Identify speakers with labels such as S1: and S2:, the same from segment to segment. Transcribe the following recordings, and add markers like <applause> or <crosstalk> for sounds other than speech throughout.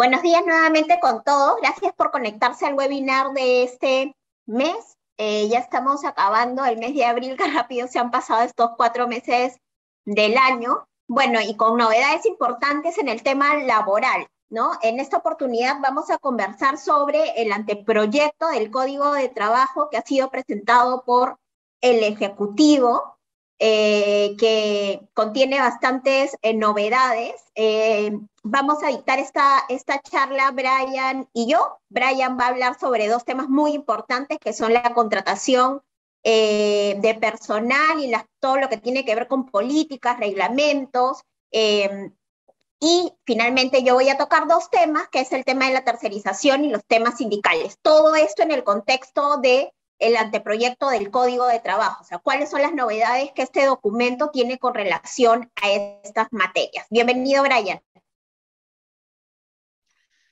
S1: Buenos días nuevamente con todos. Gracias por conectarse al webinar de este mes. Eh, ya estamos acabando el mes de abril, <laughs> que rápido se han pasado estos cuatro meses del año. Bueno, y con novedades importantes en el tema laboral, ¿no? En esta oportunidad vamos a conversar sobre el anteproyecto del Código de Trabajo que ha sido presentado por el Ejecutivo, eh, que contiene bastantes eh, novedades. Eh, vamos a dictar esta, esta charla, Brian y yo. Brian va a hablar sobre dos temas muy importantes, que son la contratación de personal y todo lo que tiene que ver con políticas, reglamentos. y finalmente yo voy a tocar dos temas, que es el tema de la tercerización y los temas sindicales. Todo esto en el contexto de el anteproyecto del Código de Trabajo, o sea, cuáles son las novedades que este documento tiene con relación a estas materias. Bienvenido, Brian.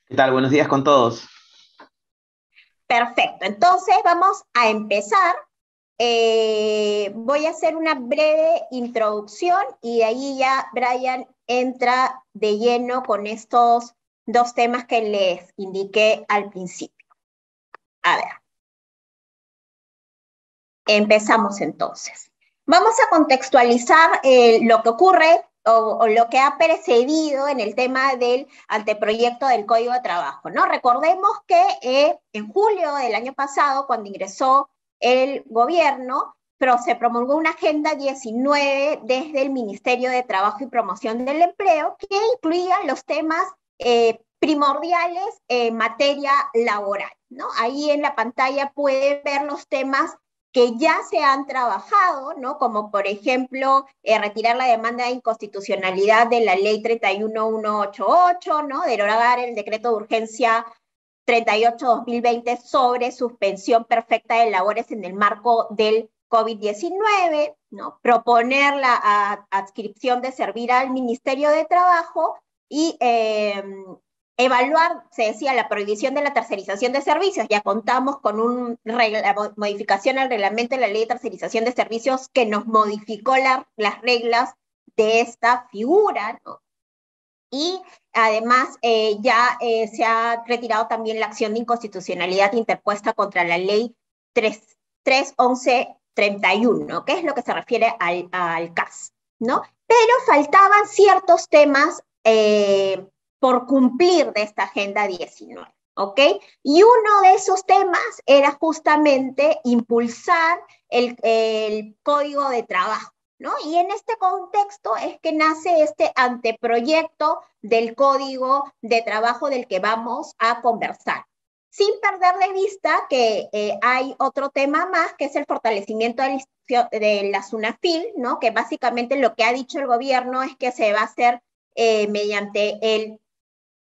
S2: ¿Qué tal? Buenos días con todos.
S1: Perfecto, entonces vamos a empezar. Eh, voy a hacer una breve introducción y de ahí ya Brian entra de lleno con estos dos temas que les indiqué al principio. A ver. Empezamos entonces. Vamos a contextualizar eh, lo que ocurre o, lo que ha precedido en el tema del anteproyecto del Código de Trabajo. ¿no? Recordemos que eh, en julio del año pasado, cuando ingresó el gobierno, se promulgó una Agenda 19 desde el Ministerio de Trabajo y Promoción del Empleo que incluía los temas eh, primordiales en materia laboral. ¿no? Ahí en la pantalla pueden ver los temas que ya se han trabajado, ¿no? Como por ejemplo eh, retirar la demanda de inconstitucionalidad de la ley 31188, ¿no? Derogar el decreto de urgencia 38-2020 sobre suspensión perfecta de labores en el marco del COVID-19, ¿no? Proponer la adscripción de servir al Ministerio de Trabajo y eh, Evaluar, se decía, la prohibición de la tercerización de servicios. Ya contamos con una modificación al reglamento de la ley de tercerización de servicios que nos modificó las reglas de esta figura. Y además eh, ya eh, se ha retirado también la acción de inconstitucionalidad interpuesta contra la ley 31131, que es lo que se refiere al, al CAS. ¿no? Pero faltaban ciertos temas eh, por cumplir de esta Agenda 19. ¿Ok? Y uno de esos temas era justamente impulsar el, el código de trabajo. ¿No? Y en este contexto es que nace este anteproyecto del código de trabajo del que vamos a conversar. Sin perder de vista que eh, hay otro tema más, que es el fortalecimiento de la, de SUNAFIL, ¿no? que básicamente lo que ha dicho el gobierno es que se va a hacer eh, mediante el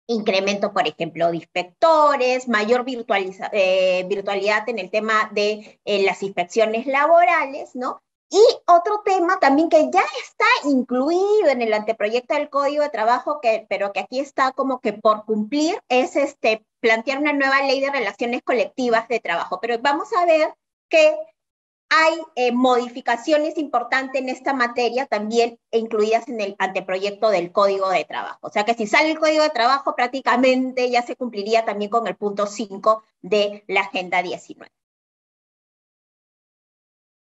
S1: incremento, por ejemplo, de inspectores, mayor eh, virtualidad en el tema de eh, las inspecciones laborales, ¿no? Y otro tema también que ya está incluido en el anteproyecto del Código de Trabajo, que, pero que aquí está como que por cumplir, es este, plantear una nueva ley de relaciones colectivas de trabajo. Pero vamos a ver que hay eh, modificaciones importantes en esta materia también incluidas en el anteproyecto del Código de Trabajo. O sea que si sale el Código de Trabajo, prácticamente ya se cumpliría también con el punto 5 de la Agenda 19.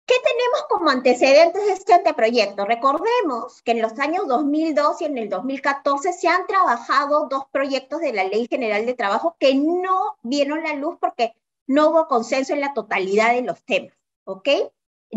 S1: ¿Qué tenemos como antecedentes de este anteproyecto? Recordemos que en los años 2002 y en el 2014 se han trabajado dos proyectos de la Ley General de Trabajo que no vieron la luz porque no hubo consenso en la totalidad de los temas. ¿Ok?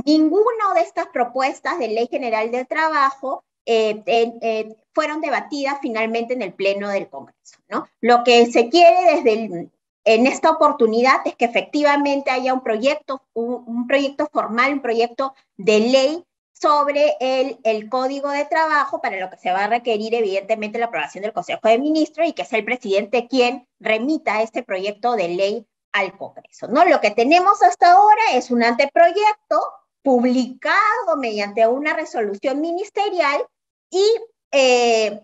S1: Ninguna de estas propuestas de ley general del trabajo eh, eh, fueron debatidas finalmente en el Pleno del Congreso, ¿no? Lo que se quiere desde en esta oportunidad es que efectivamente haya un proyecto, un, proyecto formal, un proyecto de ley sobre el, el, código de trabajo, para lo que se va a requerir evidentemente la aprobación del Consejo de Ministros y que sea el presidente quien remita este proyecto de ley al Congreso. ¿no? Lo que tenemos hasta ahora es un anteproyecto publicado mediante una resolución ministerial y eh,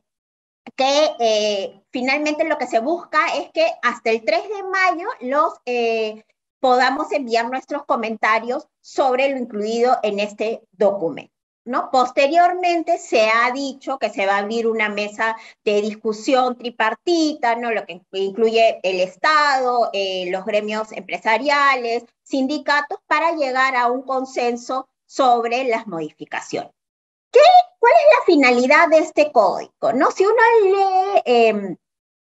S1: que eh, finalmente lo que se busca es que hasta el 3 de mayo los eh, podamos enviar nuestros comentarios sobre lo incluido en este documento. Posteriormente se ha dicho que se va a abrir una mesa de discusión tripartita, ¿no? Lo que incluye el Estado, eh, los gremios empresariales, sindicatos, para llegar a un consenso sobre las modificaciones. ¿Qué, ¿Cuál es la finalidad de este código? ¿no? Si uno lee em,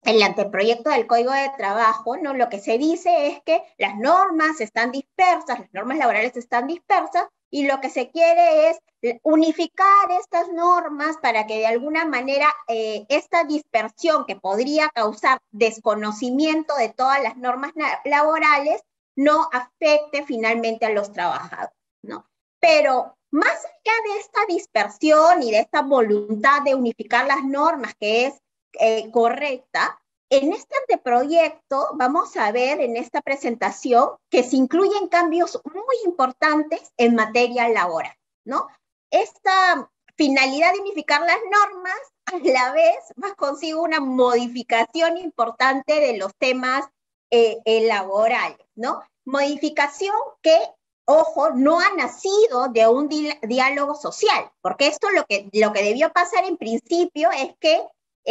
S1: el anteproyecto del Código de Trabajo, ¿no? lo que se dice es que las normas están dispersas, las normas laborales están dispersas, y lo que se quiere es unificar estas normas para que de alguna manera eh, esta dispersión que podría causar desconocimiento de todas las normas laborales no afecte finalmente a los trabajadores, ¿no? Pero más allá de esta dispersión y de esta voluntad de unificar las normas que es eh, correcta, en este anteproyecto vamos a ver en esta presentación que se incluyen cambios muy importantes en materia laboral, ¿no? Esta finalidad de unificar las normas a la vez va consigo una modificación importante de los temas eh, eh, laborales, ¿no? Modificación que, ojo, no ha nacido de un diálogo social, porque esto lo que, lo que debió pasar en principio es que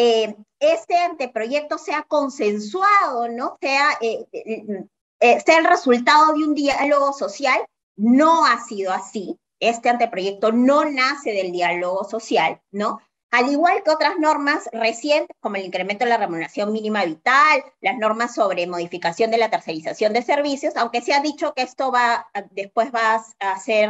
S1: eh, este anteproyecto sea consensuado, ¿no? Sea, eh, eh, sea el resultado de un diálogo social, no ha sido así. Este anteproyecto no nace del diálogo social, ¿no? Al igual que otras normas recientes, como el incremento de la remuneración mínima vital, las normas sobre modificación de la tercerización de servicios, aunque se ha dicho que esto va, después va a ser,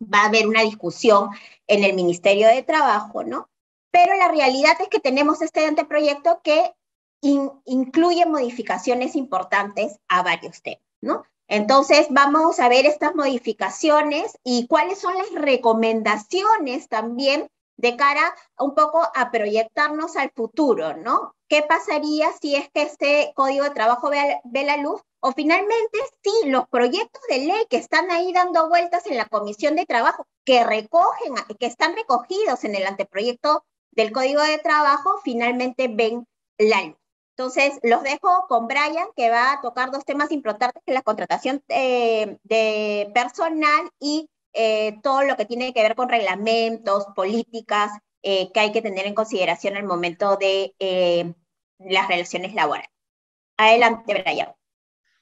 S1: va a haber una discusión en el Ministerio de Trabajo, ¿no? Pero la realidad es que tenemos este anteproyecto que incluye modificaciones importantes a varios temas, ¿no? Entonces, vamos a ver estas modificaciones y cuáles son las recomendaciones también de cara un poco a proyectarnos al futuro, ¿no? ¿Qué pasaría si es que este código de trabajo ve, ve, la luz? O finalmente, si los proyectos de ley que están ahí dando vueltas en la Comisión de Trabajo, que recogen, que están recogidos en el anteproyecto del Código de Trabajo finalmente ven la luz. Entonces, los dejo con Brian, que va a tocar dos temas importantes, que es la contratación eh, de personal y eh, todo lo que tiene que ver con reglamentos, políticas eh, que hay que tener en consideración al momento de las relaciones laborales. Adelante, Brian.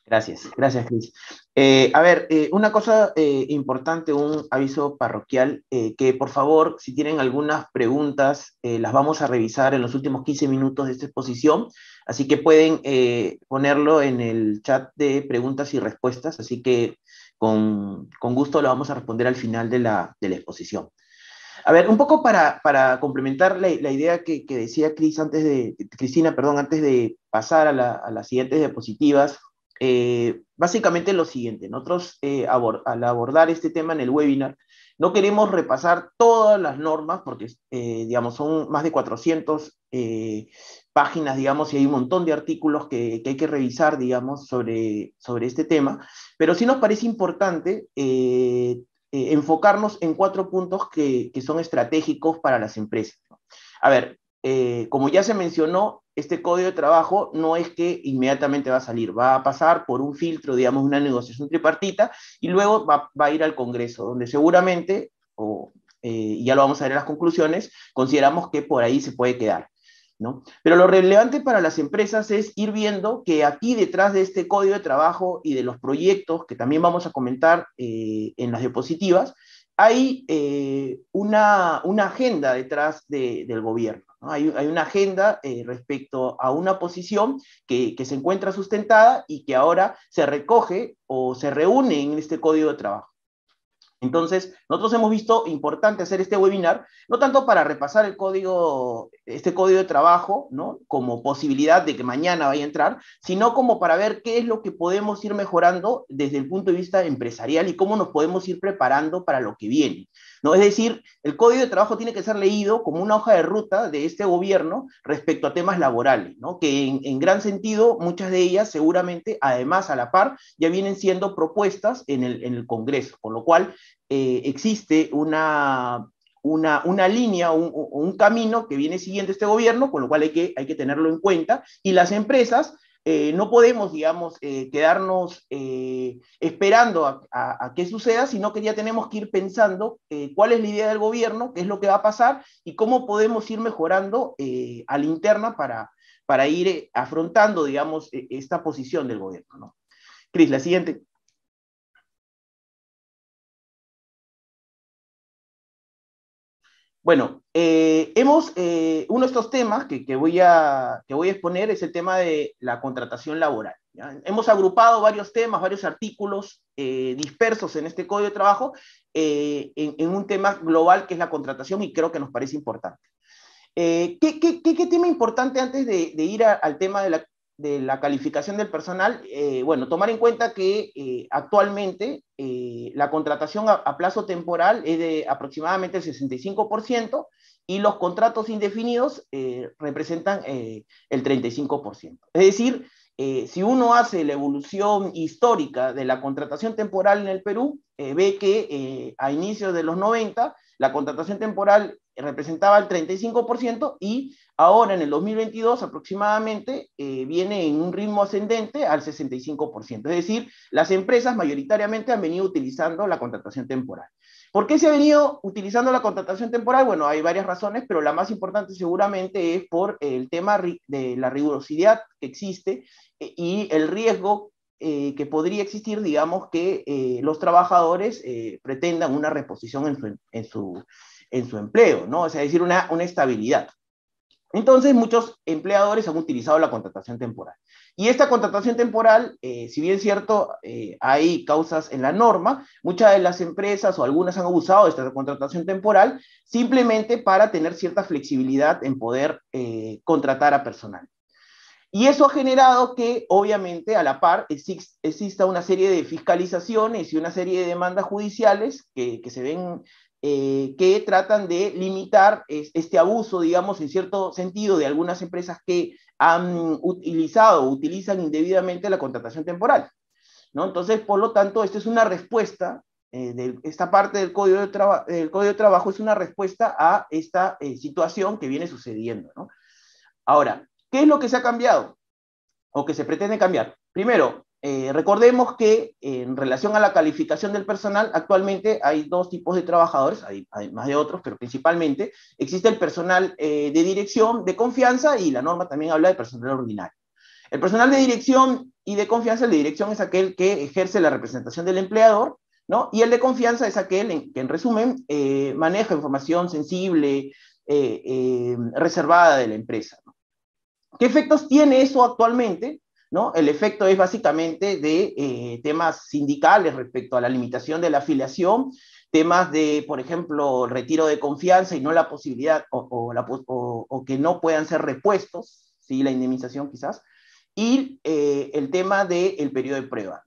S2: Gracias, gracias, Cris. Eh, a ver, eh, una cosa eh, importante, un aviso parroquial, que por favor, si tienen algunas preguntas, las vamos a revisar en los últimos 15 minutos de esta exposición, así que pueden ponerlo en el chat de preguntas y respuestas, así que con, con gusto lo vamos a responder al final de la, de la exposición. A ver, un poco para, para complementar la, la idea que, decía Cris antes de, Cristina, perdón, antes de pasar a las siguientes diapositivas, eh, básicamente lo siguiente, nosotros eh, al abordar este tema en el webinar, no queremos repasar todas las normas, porque, eh, digamos, son más de 400 páginas, digamos, y hay un montón de artículos que, hay que revisar, digamos, sobre, sobre este tema, pero sí nos parece importante enfocarnos en cuatro puntos que, que, son estratégicos para las empresas. A ver, como ya se mencionó, este código de trabajo no es que inmediatamente va a salir, va a pasar por un filtro, digamos, una negociación tripartita, y luego va, a ir al Congreso, donde seguramente, o eh, ya lo vamos a ver en las conclusiones, consideramos que por ahí se puede quedar. ¿no? Pero lo relevante para las empresas es ir viendo que aquí detrás de este código de trabajo y de los proyectos que también vamos a comentar eh, en las diapositivas, hay eh, una, agenda detrás del gobierno. Hay, una agenda eh, respecto a una posición que, se encuentra sustentada y que ahora se recoge o se reúne en este código de trabajo. Entonces, nosotros hemos visto importante hacer este webinar, no tanto para repasar el código, este código de trabajo, ¿no? Como posibilidad de que mañana vaya a entrar, sino como para ver qué es lo que podemos ir mejorando desde el punto de vista empresarial y cómo nos podemos ir preparando para lo que viene. ¿no? Es decir, el código de trabajo tiene que ser leído como una hoja de ruta de este gobierno respecto a temas laborales, ¿no? que en, gran sentido muchas de ellas seguramente, además a la par, ya vienen siendo propuestas en el, Congreso, con lo cual eh, existe una, una, una, línea, un, un, camino que viene siguiendo este gobierno, con lo cual hay que, hay que tenerlo en cuenta, y las empresas eh, no podemos, digamos, eh, quedarnos esperando a, a, qué suceda, sino que ya tenemos que ir pensando cuál es la idea del gobierno, qué es lo que va a pasar y cómo podemos ir mejorando a la interna para, para ir afrontando, digamos, e, esta posición del gobierno. ¿no? Cris, la siguiente. Bueno, eh, hemos, eh, uno de estos temas que, voy a, que voy a exponer es el tema de la contratación laboral. Hemos agrupado varios temas, varios artículos eh, dispersos en este Código de Trabajo en, un tema global que es la contratación y creo que nos parece importante. ¿qué, qué, tema importante antes de, ir al tema de la, de la calificación del personal, eh, bueno, tomar en cuenta que eh, actualmente eh, la contratación a, plazo temporal es de aproximadamente el 65% y los contratos indefinidos representan el 35%. Es decir, si uno hace la evolución histórica de la contratación temporal en el Perú, ve que a inicios de los 90 la contratación temporal representaba el 35% y ahora en el 2022 aproximadamente eh, viene en un ritmo ascendente al 65%. Es decir, las empresas mayoritariamente han venido utilizando la contratación temporal. ¿Por qué se ha venido utilizando la contratación temporal? Bueno, hay varias razones, pero la más importante seguramente es por el tema de la rigurosidad que existe eh, y el riesgo eh, que podría existir, digamos, que los trabajadores pretendan una reposición en en su, en su empleo, ¿no? O sea, es decir, una, una estabilidad. Entonces, muchos empleadores han utilizado la contratación temporal. Y esta contratación temporal, eh, si bien es cierto, eh, hay causas en la norma, muchas de las empresas o algunas han abusado de esta contratación temporal simplemente para tener cierta flexibilidad en poder eh, contratar a personal. Y eso ha generado que, obviamente, a la par exista una serie de fiscalizaciones y una serie de demandas judiciales que, que se ven eh, que tratan de limitar este abuso, digamos, en cierto sentido, de algunas empresas que han utilizado o utilizan indebidamente la contratación temporal. ¿no? Entonces, por lo tanto, esta es una respuesta, eh, de esta parte del código de, Código de Trabajo es una respuesta a esta eh, situación que viene sucediendo. ¿no? Ahora, ¿qué es lo que se ha cambiado o que se pretende cambiar? Primero, eh, recordemos que en relación a la calificación del personal, actualmente hay dos tipos de trabajadores, hay, más de otros, pero principalmente existe el personal eh, de dirección de confianza y la norma también habla de personal ordinario. El personal de dirección y de confianza, el de dirección es aquel que ejerce la representación del empleador, ¿no? Y el de confianza es aquel que, en resumen, eh, maneja información sensible, reservada de la empresa. ¿Qué efectos tiene eso actualmente? El efecto es básicamente de eh, temas sindicales respecto a la limitación de la afiliación, temas de, por ejemplo, retiro de confianza y no la posibilidad o, que no puedan ser repuestos, ¿sí? la indemnización quizás, y eh, el tema del periodo de prueba.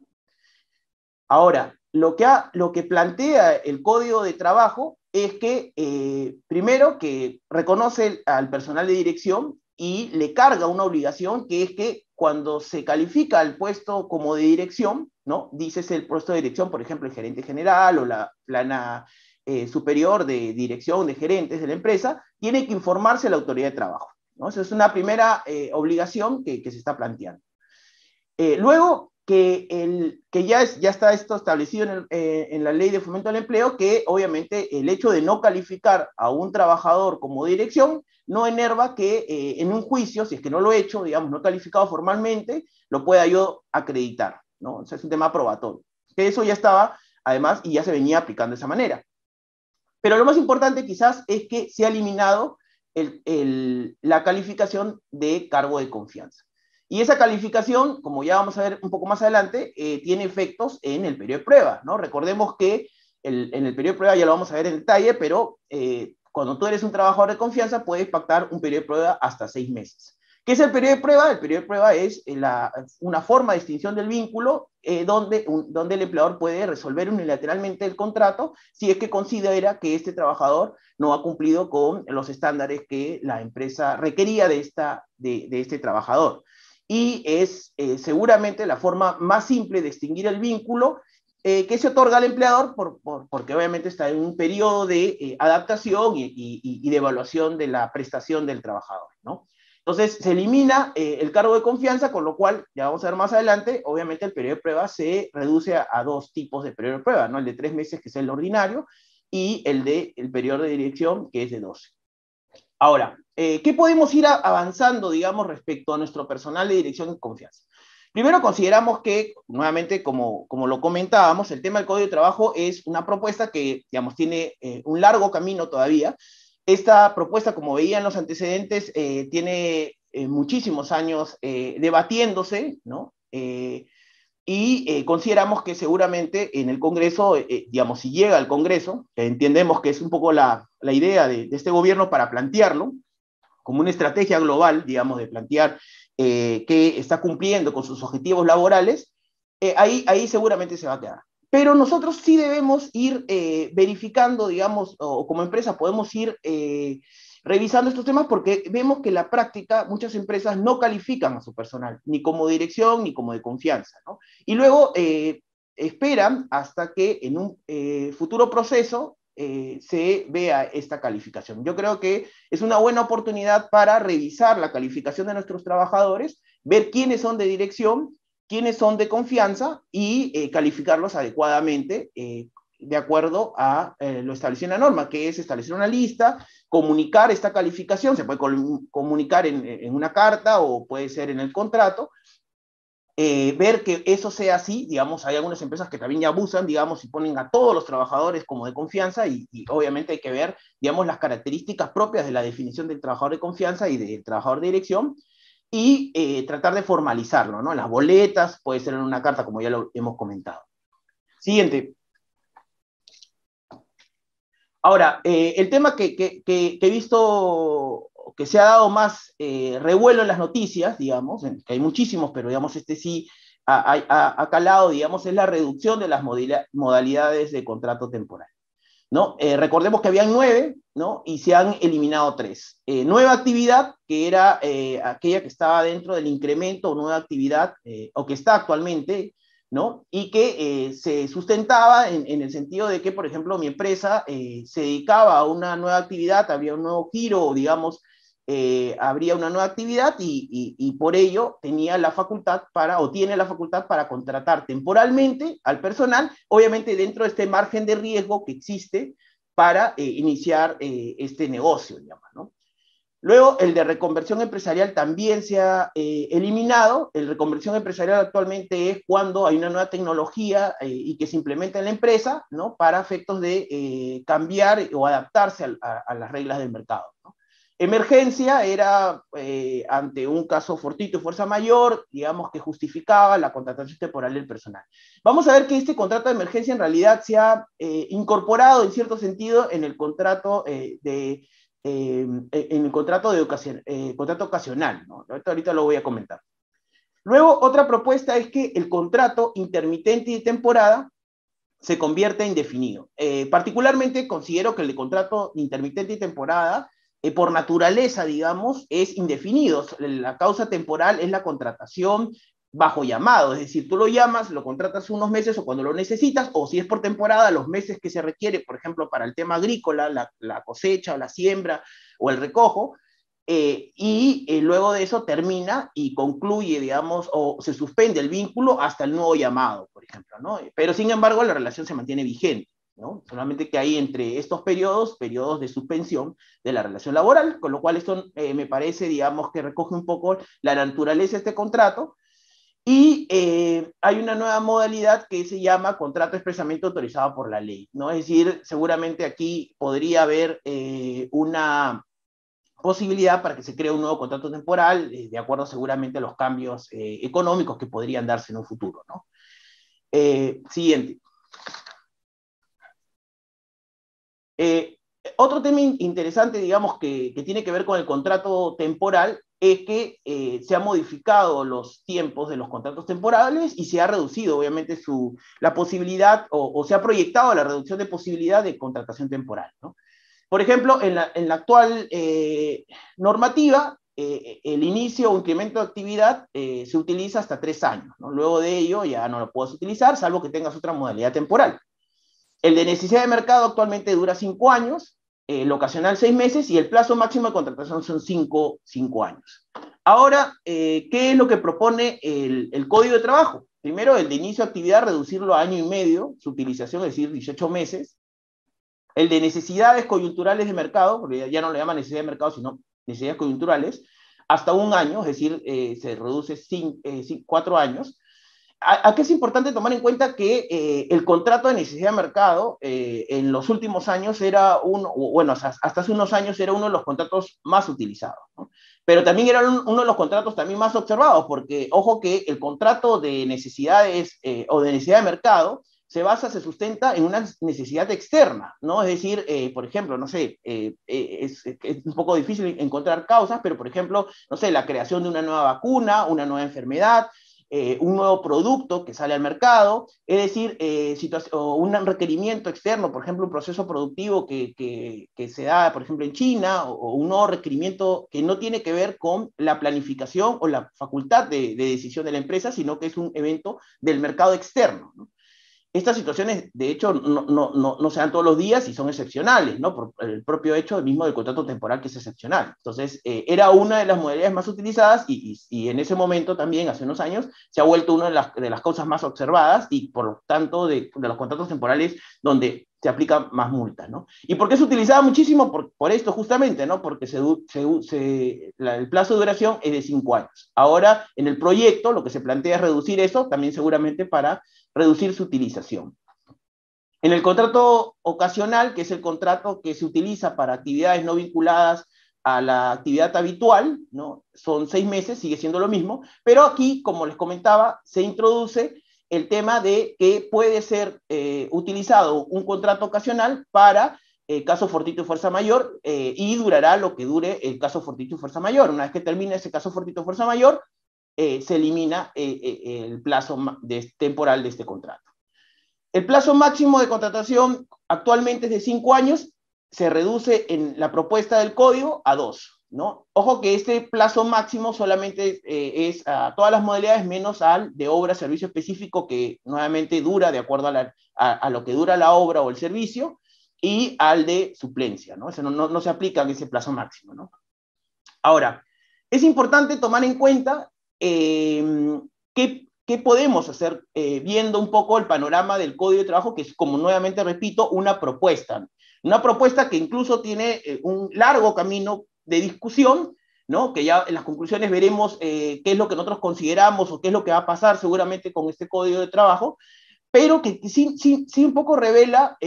S2: Ahora, lo que, lo que plantea el código de trabajo es que, eh, primero, que reconoce al personal de dirección y le carga una obligación que es que cuando se califica el puesto como de dirección, ¿no? Dices el puesto de dirección, por ejemplo, el gerente general o la plana eh, superior de dirección de gerentes de la empresa, tiene que informarse a la autoridad de trabajo, ¿no? Esa es una primera eh, obligación que, se está planteando. Eh, luego, que, el, que ya, es, ya está esto establecido en, en, la ley de fomento del empleo, que obviamente el hecho de no calificar a un trabajador como dirección no enerva que eh, en un juicio, si es que no lo he hecho, digamos, no calificado formalmente, lo pueda yo acreditar, ¿no? O sea, es un tema probatorio. Que eso ya estaba, además, y ya se venía aplicando de esa manera. Pero lo más importante quizás es que se ha eliminado la calificación de cargo de confianza. Y esa calificación, como ya vamos a ver un poco más adelante, eh, tiene efectos en el periodo de prueba, ¿no? Recordemos que en el periodo de prueba ya lo vamos a ver en detalle, pero eh, cuando tú eres un trabajador de confianza, puedes pactar un periodo de prueba hasta seis meses. ¿Qué es el periodo de prueba? El periodo de prueba es eh, una forma de extinción del vínculo eh, donde, donde el empleador puede resolver unilateralmente el contrato si es que considera que este trabajador no ha cumplido con los estándares que la empresa requería de, esta, de, este trabajador. Y es eh, seguramente la forma más simple de extinguir el vínculo eh, que se otorga al empleador por, porque obviamente está en un periodo de eh, adaptación y, de evaluación de la prestación del trabajador. ¿no? Entonces, se elimina el cargo de confianza, con lo cual, ya vamos a ver más adelante, obviamente el periodo de prueba se reduce a, dos tipos de periodo de prueba, ¿no? El de tres meses, que es el ordinario, y el de el periodo de dirección, que es de 12. Ahora, eh, ¿qué podemos ir avanzando, digamos, respecto a nuestro personal de dirección y confianza? Primero consideramos que, nuevamente, como, como lo comentábamos, el tema del Código de Trabajo es una propuesta que, digamos, tiene eh, un largo camino todavía, esta propuesta, como veían los antecedentes, eh, tiene muchísimos años debatiéndose, ¿no? y consideramos que seguramente en el Congreso, digamos, si llega al Congreso, entendemos que es un poco la, la idea de, de, este gobierno para plantearlo como una estrategia global, digamos, de plantear que está cumpliendo con sus objetivos laborales, ahí, ahí seguramente se va a quedar. Pero nosotros sí debemos ir eh, verificando, digamos, o como empresa podemos ir eh, revisando estos temas porque vemos que en la práctica muchas empresas no califican a su personal, ni como dirección ni como de confianza, ¿no? Y luego eh, esperan hasta que en un futuro proceso se vea esta calificación. Yo creo que es una buena oportunidad para revisar la calificación de nuestros trabajadores, ver quiénes son de dirección quiénes son de confianza y eh, calificarlos adecuadamente eh, de acuerdo a eh, lo establecido en la norma, que es establecer una lista, comunicar esta calificación, se puede comunicar en, una carta o puede ser en el contrato, ver que eso sea así, digamos, hay algunas empresas que también ya abusan, digamos, y ponen a todos los trabajadores como de confianza y, obviamente hay que ver, digamos, las características propias de la definición del trabajador de confianza y del trabajador de dirección, y eh, tratar de formalizarlo, ¿no? Las boletas, puede ser en una carta, como ya lo hemos comentado. Siguiente. Ahora, eh, el tema que, que, he visto que se ha dado más eh, revuelo en las noticias, digamos, que hay muchísimos, pero digamos, este sí ha, calado, digamos, es la reducción de las modalidades de contrato temporal. ¿no? Eh, recordemos que habían nueve, ¿no? Y se han eliminado tres. Eh, nueva actividad, que era aquella que estaba dentro del incremento o nueva actividad, o que está actualmente, ¿no? Y que se sustentaba en, en, el sentido de que, por ejemplo, mi empresa se dedicaba a una nueva actividad, había un nuevo giro, digamos, eh, habría una nueva actividad y, por ello tenía la facultad para, o tiene la facultad para contratar temporalmente al personal, obviamente dentro de este margen de riesgo que existe para eh, iniciar eh, este negocio, digamos, ¿no? Luego, el de reconversión empresarial también se ha eliminado. El reconversión empresarial actualmente es cuando hay una nueva tecnología y que se implementa en la empresa, ¿no? Para efectos de cambiar o adaptarse a, a las reglas del mercado. ¿no? Emergencia era eh, ante un caso fortito y fuerza mayor, digamos que justificaba la contratación temporal del personal. Vamos a ver que este contrato de emergencia en realidad se ha eh, incorporado en cierto sentido en el contrato eh, de en el contrato de ocasión, contrato ocasional, ¿no? Ahorita lo voy a comentar. Luego, otra propuesta es que el contrato intermitente y de temporada se convierta en indefinido. particularmente considero que el contrato intermitente y temporada eh, por naturaleza, digamos, es indefinido. La causa temporal es la contratación bajo llamado, es decir, tú lo llamas, lo contratas unos meses o cuando lo necesitas, o si es por temporada, los meses que se requiere, por ejemplo, para el tema agrícola, la, cosecha la siembra o el recojo, eh, y eh, luego de eso termina y concluye, digamos, o se suspende el vínculo hasta el nuevo llamado, por ejemplo, ¿no? Pero sin embargo, la relación se mantiene vigente. Solamente que hay entre estos periodos, periodos de suspensión de la relación laboral, con lo cual esto eh, me parece, digamos, que recoge un poco la naturaleza de este contrato. Y eh, hay una nueva modalidad que se llama contrato expresamente autorizado por la ley, ¿no? Es decir, seguramente aquí podría haber eh, una posibilidad para que se cree un nuevo contrato temporal, de acuerdo seguramente a los cambios económicos que podrían darse en un futuro, ¿no? siguiente. Eh, otro tema interesante, digamos, que, tiene que ver con el contrato temporal es que eh, se han modificado los tiempos de los contratos temporales y se ha reducido, obviamente, su, la posibilidad o, se ha proyectado la reducción de posibilidad de contratación temporal. Por ejemplo, en la, actual eh, normativa, el inicio o incremento de actividad se utiliza hasta tres años. ¿no? Luego de ello ya no lo puedes utilizar, salvo que tengas otra modalidad temporal. El de necesidad de mercado actualmente dura cinco años el ocasional seis meses y el plazo máximo de contratación son cinco, años. Ahora, ¿qué es lo que propone el, Código de Trabajo? Primero, el de inicio de actividad, reducirlo a año y medio, su utilización, es decir, 18 meses. El de necesidades coyunturales de mercado, porque ya no le llaman necesidad de mercado, sino necesidades coyunturales, hasta un año, es decir, eh, se reduce sin, eh, cuatro años. Aquí es importante tomar en cuenta que eh, el contrato de necesidad de mercado en los últimos años era uno, bueno, hasta, hace unos años era uno de los contratos más utilizados, pero también era uno de los contratos también más observados, porque ojo que el contrato de necesidades o de necesidad de mercado se basa, se sustenta en una necesidad externa, ¿no? Es decir, eh, por ejemplo, no sé, eh, eh, es, es, un poco difícil encontrar causas, pero por ejemplo, no sé, la creación de una nueva vacuna, una nueva enfermedad, un nuevo producto que sale al mercado, es decir, o un requerimiento externo, por ejemplo, un proceso productivo que, se da, por ejemplo, en China, o, un nuevo requerimiento que no tiene que ver con la planificación o la facultad de, de decisión de la empresa, sino que es un evento del mercado externo. ¿no? Estas situaciones, de hecho, no, no, no, no, se dan todos los días y son excepcionales, ¿no? Por el propio hecho mismo del contrato temporal que es excepcional. Entonces, eh, era una de las modalidades más utilizadas y, y, en ese momento también, hace unos años, se ha vuelto una de las, de las causas más observadas y, por lo tanto, de, de los contratos temporales donde se aplica más multa, ¿no? ¿Y por qué se utilizaba muchísimo? Por, por esto justamente, ¿no? Porque se, se, el plazo de duración es de cinco años. Ahora, en el proyecto, lo que se plantea es reducir eso, también seguramente para reducir su utilización. En el contrato ocasional, que es el contrato que se utiliza para actividades no vinculadas a la actividad habitual, ¿no? son seis meses, sigue siendo lo mismo, pero aquí, como les comentaba, se introduce el tema de que puede ser eh, utilizado un contrato ocasional para el caso fortito y fuerza mayor eh, y durará lo que dure el caso fortito y fuerza mayor. Una vez que termine ese caso fortito y fuerza mayor, eh, se elimina eh, eh, el plazo temporal de este contrato. El plazo máximo de contratación actualmente es de cinco años, se reduce en la propuesta del código a dos. ¿no? Ojo que este plazo máximo solamente es a todas las modalidades menos al de obra, servicio específico, que nuevamente dura de acuerdo a, lo que dura la obra o el servicio, y al de suplencia, ¿no? No, no se aplica en ese plazo máximo, ¿no? Ahora, es importante tomar en cuenta eh, ¿qué, ¿qué, podemos hacer eh, viendo un poco el panorama del Código de Trabajo, que es, como nuevamente repito, una propuesta? Una propuesta que incluso tiene eh, un largo camino de discusión, ¿no? que ya en las conclusiones veremos qué es lo que nosotros consideramos o qué es lo que va a pasar seguramente con este Código de Trabajo, pero que sí, sí, sí un poco revela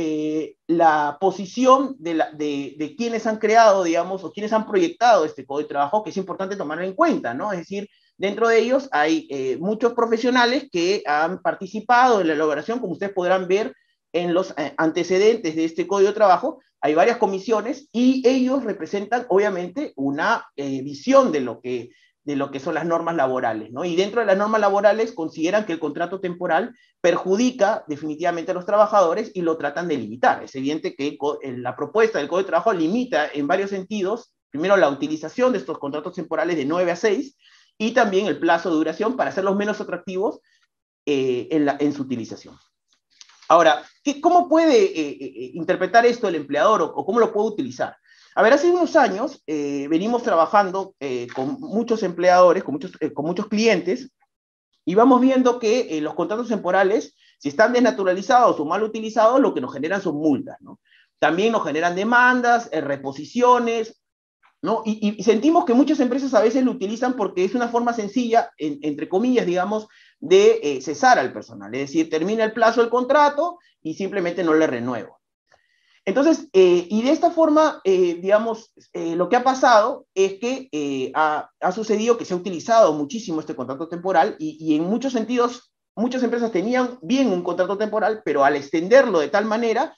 S2: la posición de, la, de, de, quienes han creado, digamos, o quienes han proyectado este Código de Trabajo, que es importante tomarlo en cuenta, ¿no? Es decir, Dentro de ellos hay eh, muchos profesionales que han participado en la elaboración, como ustedes podrán ver en los eh, antecedentes de este Código de Trabajo, hay varias comisiones y ellos representan obviamente una eh, visión de lo, que, de lo que son las normas laborales, ¿no? Y dentro de las normas laborales consideran que el contrato temporal perjudica definitivamente a los trabajadores y lo tratan de limitar. Es evidente que la propuesta del Código de Trabajo limita en varios sentidos, primero la utilización de estos contratos temporales de 9 a 6, y también el plazo de duración para hacerlos menos atractivos eh, en, su utilización. Ahora, ¿qué, ¿cómo puede eh, eh, interpretar esto el empleador o, o, cómo lo puede utilizar? A ver, hace unos años venimos trabajando con muchos empleadores, con muchos, con muchos clientes, y vamos viendo que los contratos temporales, si están desnaturalizados o mal utilizados, lo que nos generan son multas, ¿no? También nos generan demandas, reposiciones, ¿no? Y, sentimos que muchas empresas a veces lo utilizan porque es una forma sencilla, entre comillas, digamos, de eh, cesar al personal. Es decir, termina el plazo del contrato y simplemente no le renuevo. Entonces, eh, y de esta forma, eh, digamos, lo que ha pasado es que ha, sucedido que se ha utilizado muchísimo este contrato temporal y en muchos sentidos, muchas empresas tenían bien un contrato temporal, pero al extenderlo de tal manera,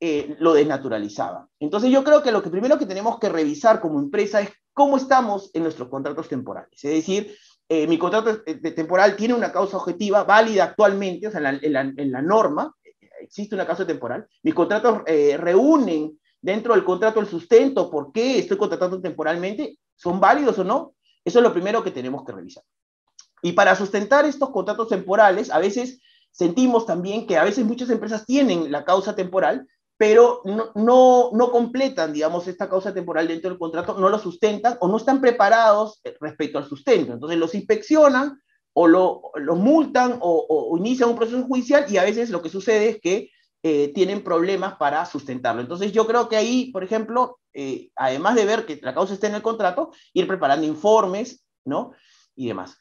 S2: eh, lo desnaturalizaba. Entonces yo creo que lo que primero que tenemos que revisar como empresa es cómo estamos en nuestros contratos temporales. Es decir, eh, mi contrato temporal tiene una causa objetiva válida actualmente, o sea, en la, norma existe una causa temporal. Mis contratos eh, reúnen dentro del contrato el sustento, por qué estoy contratando temporalmente, son válidos o no. Eso es lo primero que tenemos que revisar. Y para sustentar estos contratos temporales, a veces sentimos también que a veces muchas empresas tienen la causa temporal, pero no, no, no, completan, digamos, esta causa temporal dentro del contrato, no lo sustentan o no están preparados respecto al sustento. Entonces los inspeccionan o lo, los multan o, inician un proceso judicial y a veces lo que sucede es que eh, tienen problemas para sustentarlo. Entonces yo creo que ahí, por ejemplo, eh, además de ver que la causa esté en el contrato, ir preparando informes, ¿no? Y demás.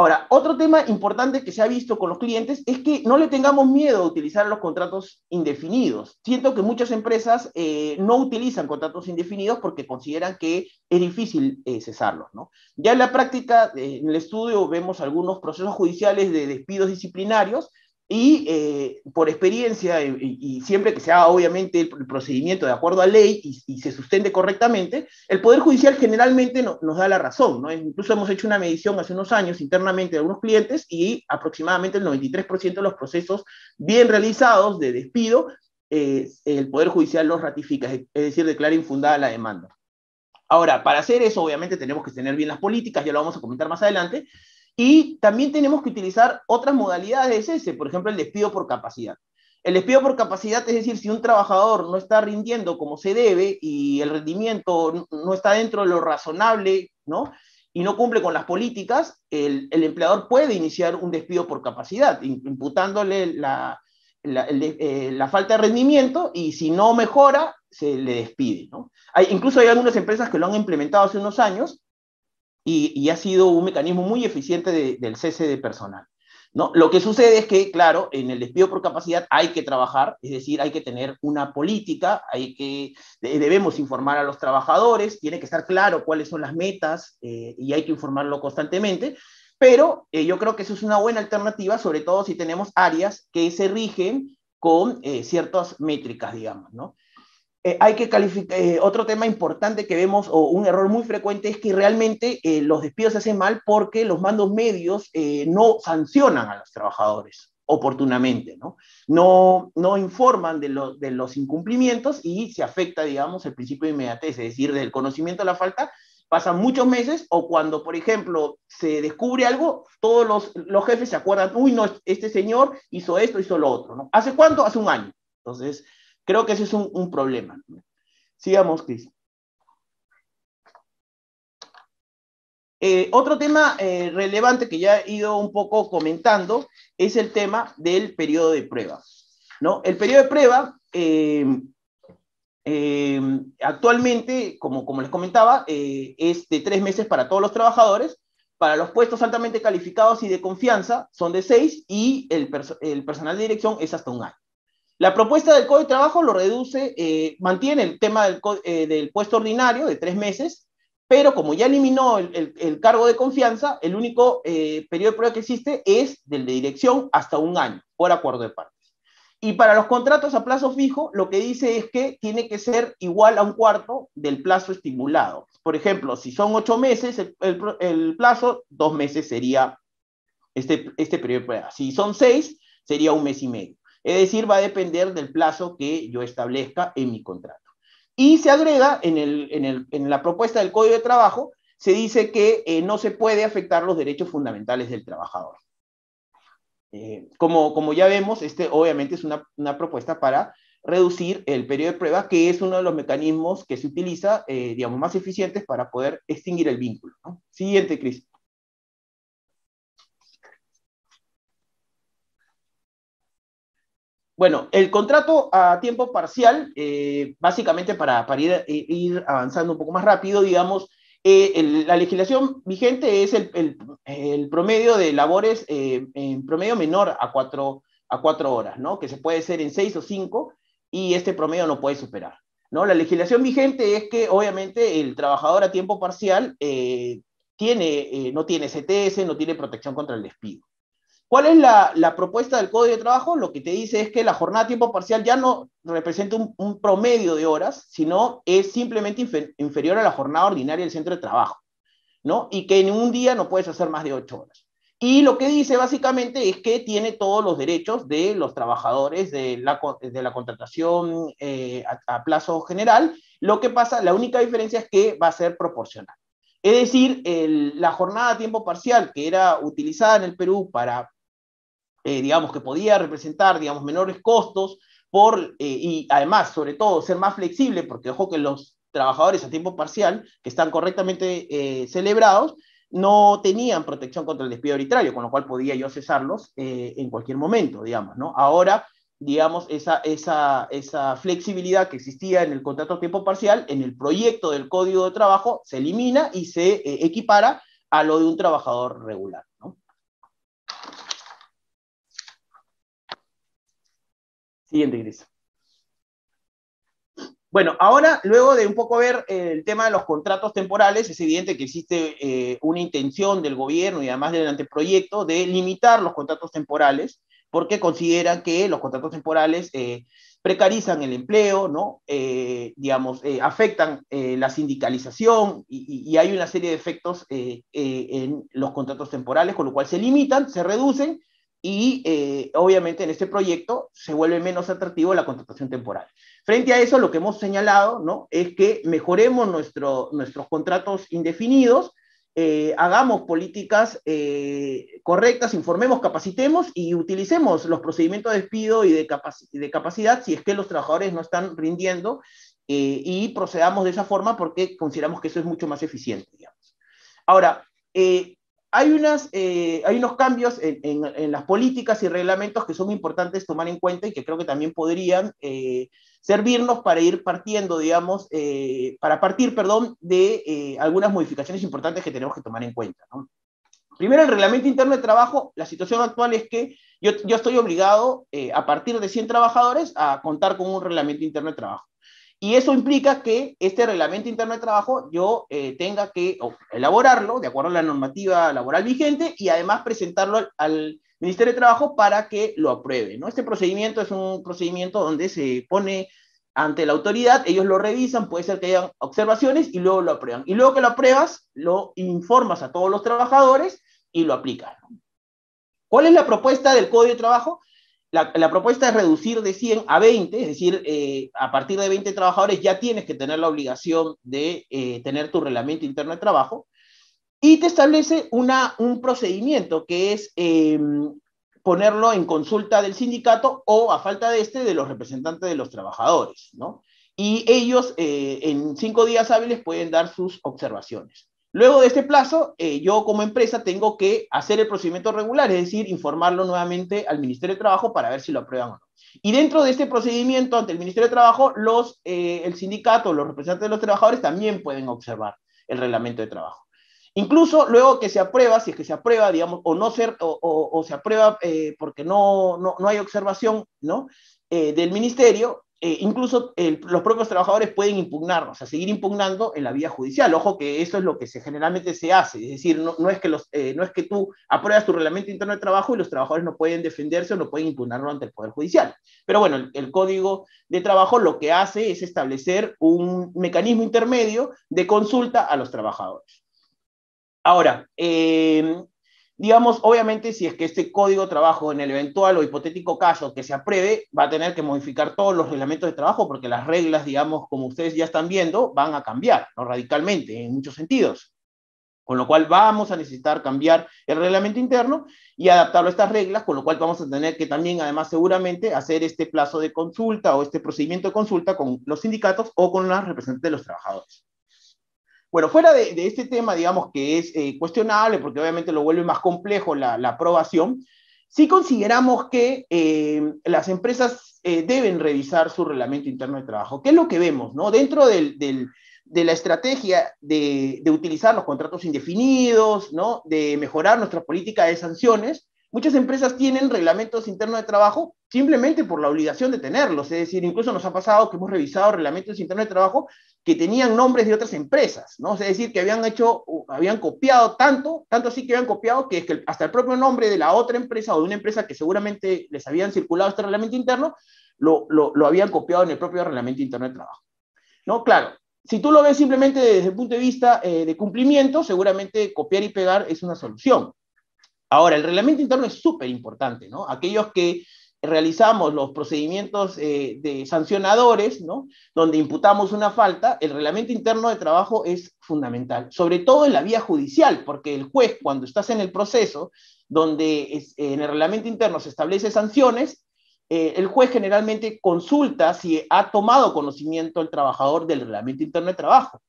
S2: Ahora, otro tema importante que se ha visto con los clientes es que no le tengamos miedo a utilizar los contratos indefinidos. Siento que muchas empresas eh, no utilizan contratos indefinidos porque consideran que es difícil eh, cesarlos. ¿no? Ya en la práctica, eh, en el estudio, vemos algunos procesos judiciales de despidos disciplinarios y eh, por experiencia, y, siempre que se haga obviamente el, procedimiento de acuerdo a ley y, se sustente correctamente, el Poder Judicial generalmente nos da la razón. ¿no? Incluso hemos hecho una medición hace unos años internamente de algunos clientes y aproximadamente el 93% de los procesos bien realizados de despido, eh, el Poder Judicial los ratifica, es decir, declara infundada la demanda. Ahora, para hacer eso, obviamente tenemos que tener bien las políticas, ya lo vamos a comentar más adelante, y también tenemos que utilizar otras modalidades de cese, por ejemplo, el despido por capacidad. El despido por capacidad es decir, si un trabajador no está rindiendo como se debe y el rendimiento no está dentro de lo razonable, ¿no? Y no cumple con las políticas, el, empleador puede iniciar un despido por capacidad, imputándole la, eh, la, falta de rendimiento y si no mejora, se le despide, ¿no? Hay, incluso hay algunas empresas que lo han implementado hace unos años y, ha sido un mecanismo muy eficiente del cese de personal. ¿no? Lo que sucede es que, claro, en el despido por capacidad hay que trabajar, es decir, hay que tener una política, hay que, debemos informar a los trabajadores, tiene que estar claro cuáles son las metas eh, y hay que informarlo constantemente, pero eh, yo creo que eso es una buena alternativa, sobre todo si tenemos áreas que se rigen con eh, ciertas métricas, digamos, ¿no? Eh, hay que calificar, eh, otro tema importante que vemos, o un error muy frecuente, es que realmente eh, los despidos se hacen mal porque los mandos medios no sancionan a los trabajadores oportunamente, ¿no? No, no informan de, de, los incumplimientos y se afecta, digamos, el principio de inmediatez, es decir, del conocimiento de la falta, pasan muchos meses o cuando, por ejemplo, se descubre algo, todos los, los jefes se acuerdan, uy, no, este señor hizo esto, hizo lo otro, ¿no? ¿Hace cuánto? Hace un año. Entonces, Creo que ese es un, problema. Sigamos, Cris. Eh, otro tema eh, relevante que ya he ido un poco comentando es el tema del periodo de prueba. ¿no? El periodo de prueba, eh, actualmente, como, les comentaba, es de tres meses para todos los trabajadores. Para los puestos altamente calificados y de confianza son de seis y el personal de dirección es hasta un año. La propuesta del Código de Trabajo lo reduce, eh, mantiene el tema eh, del, puesto ordinario de tres meses, pero como ya eliminó el, cargo de confianza, el único eh, periodo de prueba que existe es del de dirección hasta un año, por acuerdo de partes. Y para los contratos a plazo fijo, lo que dice es que tiene que ser igual a un cuarto del plazo estimulado. Por ejemplo, si son ocho meses el, plazo, dos meses sería este, este periodo de prueba. Si son seis, sería un mes y medio. Es decir, va a depender del plazo que yo establezca en mi contrato. Y se agrega en, la propuesta del Código de Trabajo, se dice que eh, no se puede afectar los derechos fundamentales del trabajador. Eh, como, ya vemos, este obviamente es una, una, propuesta para reducir el periodo de prueba, que es uno de los mecanismos que se utiliza, eh, digamos, más eficientes para poder extinguir el vínculo. Siguiente, Cris. Bueno, el contrato a tiempo parcial, eh, básicamente para, para ir, avanzando un poco más rápido, digamos, eh, la legislación vigente es el, promedio de labores eh, en promedio menor a cuatro, a cuatro horas, ¿no? Que se puede hacer en seis o cinco y este promedio no puede superar, ¿no? La legislación vigente es que obviamente el trabajador a tiempo parcial tiene, no tiene CTS, no tiene protección contra el despido. ¿Cuál es la, propuesta del Código de Trabajo? Lo que te dice es que la jornada a tiempo parcial ya no representa un, promedio de horas, sino es simplemente inferior a la jornada ordinaria del centro de trabajo, ¿no? Y que en un día no puedes hacer más de ocho horas. Y lo que dice básicamente es que tiene todos los derechos de los trabajadores de la, de la contratación eh, a, plazo general. Lo que pasa, la única diferencia es que va a ser proporcional. Es decir, la jornada a tiempo parcial que era utilizada en el Perú para eh, digamos, que podía representar, digamos, menores costos por, y además, sobre todo, ser más flexible, porque ojo que los trabajadores a tiempo parcial, que están correctamente celebrados, no tenían protección contra el despido arbitrario, con lo cual podía yo cesarlos en cualquier momento, digamos, ¿no? Ahora digamos, esa, esa, esa flexibilidad que existía en el contrato a tiempo parcial, en el proyecto del Código de Trabajo, se elimina y se eh, equipara a lo de un trabajador regular. Siguiente, Gris. Bueno, ahora, luego de un poco ver el tema de los contratos temporales, es evidente que existe eh, una intención del gobierno y además del anteproyecto de limitar los contratos temporales porque consideran que los contratos temporales eh, precarizan el empleo, ¿no? Eh, digamos, eh, afectan la sindicalización y, y, hay una serie de efectos en los contratos temporales, con lo cual se limitan, se reducen y obviamente en este proyecto se vuelve menos atractivo la contratación temporal. Frente a eso, lo que hemos señalado ¿no? es que mejoremos nuestro, nuestros contratos indefinidos, eh, hagamos políticas eh, correctas, informemos, capacitemos y utilicemos los procedimientos de despido y de, de capacidad si es que los trabajadores no están rindiendo eh, y procedamos de esa forma porque consideramos que eso es mucho más eficiente. Digamos. Ahora, eh, hay unos cambios en, las políticas y reglamentos que son importantes tomar en cuenta y que creo que también podrían eh, servirnos para ir partiendo, digamos, eh, para partir, perdón, de algunas modificaciones importantes que tenemos que tomar en cuenta. Primero, el reglamento interno de trabajo, la situación actual es que yo, yo estoy obligado, a partir de 100 trabajadores, a contar con un reglamento interno de trabajo. Y eso implica que este reglamento interno de trabajo yo eh, tenga que elaborarlo de acuerdo a la normativa laboral vigente y además presentarlo al, Ministerio de Trabajo para que lo apruebe. ¿no? Este procedimiento es un procedimiento donde se pone ante la autoridad, ellos lo revisan, puede ser que hayan observaciones y luego lo aprueban. Y luego que lo apruebas, lo informas a todos los trabajadores y lo aplicas. ¿Cuál es la propuesta del Código de Trabajo? La, propuesta es reducir de 100 a 20, es decir, eh, a partir de 20 trabajadores ya tienes que tener la obligación de eh, tener tu reglamento interno de trabajo, y te establece una, un procedimiento que es em, ponerlo en consulta del sindicato o, a falta de este, de los representantes de los trabajadores, ¿no? Y ellos eh, en cinco días hábiles pueden dar sus observaciones. Luego de este plazo, eh, yo como empresa tengo que hacer el procedimiento regular, es decir, informarlo nuevamente al Ministerio de Trabajo para ver si lo aprueban o no. Y dentro de este procedimiento ante el Ministerio de Trabajo, los, eh, el sindicato, los representantes de los trabajadores también pueden observar el reglamento de trabajo. Incluso luego que se aprueba, si es que se aprueba, digamos, o no ser, o, se aprueba eh, porque no, no, no, hay observación ¿no? del ministerio, eh, incluso los propios trabajadores pueden impugnar, o sea, seguir impugnando en la vía judicial. Ojo que eso es lo que se, generalmente se hace, es decir, no, es que eh, no es que tú apruebas tu reglamento interno de trabajo y los trabajadores no pueden defenderse o no pueden impugnarlo ante el Poder Judicial. Pero bueno, el, el Código de Trabajo lo que hace es establecer un mecanismo intermedio de consulta a los trabajadores. Ahora, eh, digamos, obviamente, si es que este código de trabajo, en el eventual o hipotético caso que se apruebe, va a tener que modificar todos los reglamentos de trabajo porque las reglas, digamos, como ustedes ya están viendo, van a cambiar ¿no? radicalmente en muchos sentidos. Con lo cual vamos a necesitar cambiar el reglamento interno y adaptarlo a estas reglas, con lo cual vamos a tener que también, además, seguramente, hacer este plazo de consulta o este procedimiento de consulta con los sindicatos o con las representantes de los trabajadores. Bueno, fuera de, este tema, digamos que es eh, cuestionable, porque obviamente lo vuelve más complejo la, aprobación, sí consideramos que eh, las empresas eh, deben revisar su reglamento interno de trabajo. ¿Qué es lo que vemos? No? Dentro de la estrategia de, de, utilizar los contratos indefinidos, ¿no? de mejorar nuestra política de sanciones, Muchas empresas tienen reglamentos internos de trabajo simplemente por la obligación de tenerlos. Es decir, incluso nos ha pasado que hemos revisado reglamentos internos de trabajo que tenían nombres de otras empresas, ¿no? Es decir, que habían hecho, habían copiado tanto, tanto así que habían copiado que, es que hasta el propio nombre de la otra empresa o de una empresa que seguramente les habían circulado este reglamento interno, lo, lo, lo habían copiado en el propio reglamento interno de trabajo. ¿No? Claro, si tú lo ves simplemente desde el punto de vista eh, de cumplimiento, seguramente copiar y pegar es una solución. Ahora, el reglamento interno es súper importante, ¿no? Aquellos que realizamos los procedimientos eh, de sancionadores, ¿no? Donde imputamos una falta, el reglamento interno de trabajo es fundamental, sobre todo en la vía judicial, porque el juez, cuando estás en el proceso, donde en el reglamento interno se establece sanciones, eh, el juez generalmente consulta si ha tomado conocimiento el trabajador del reglamento interno de trabajo.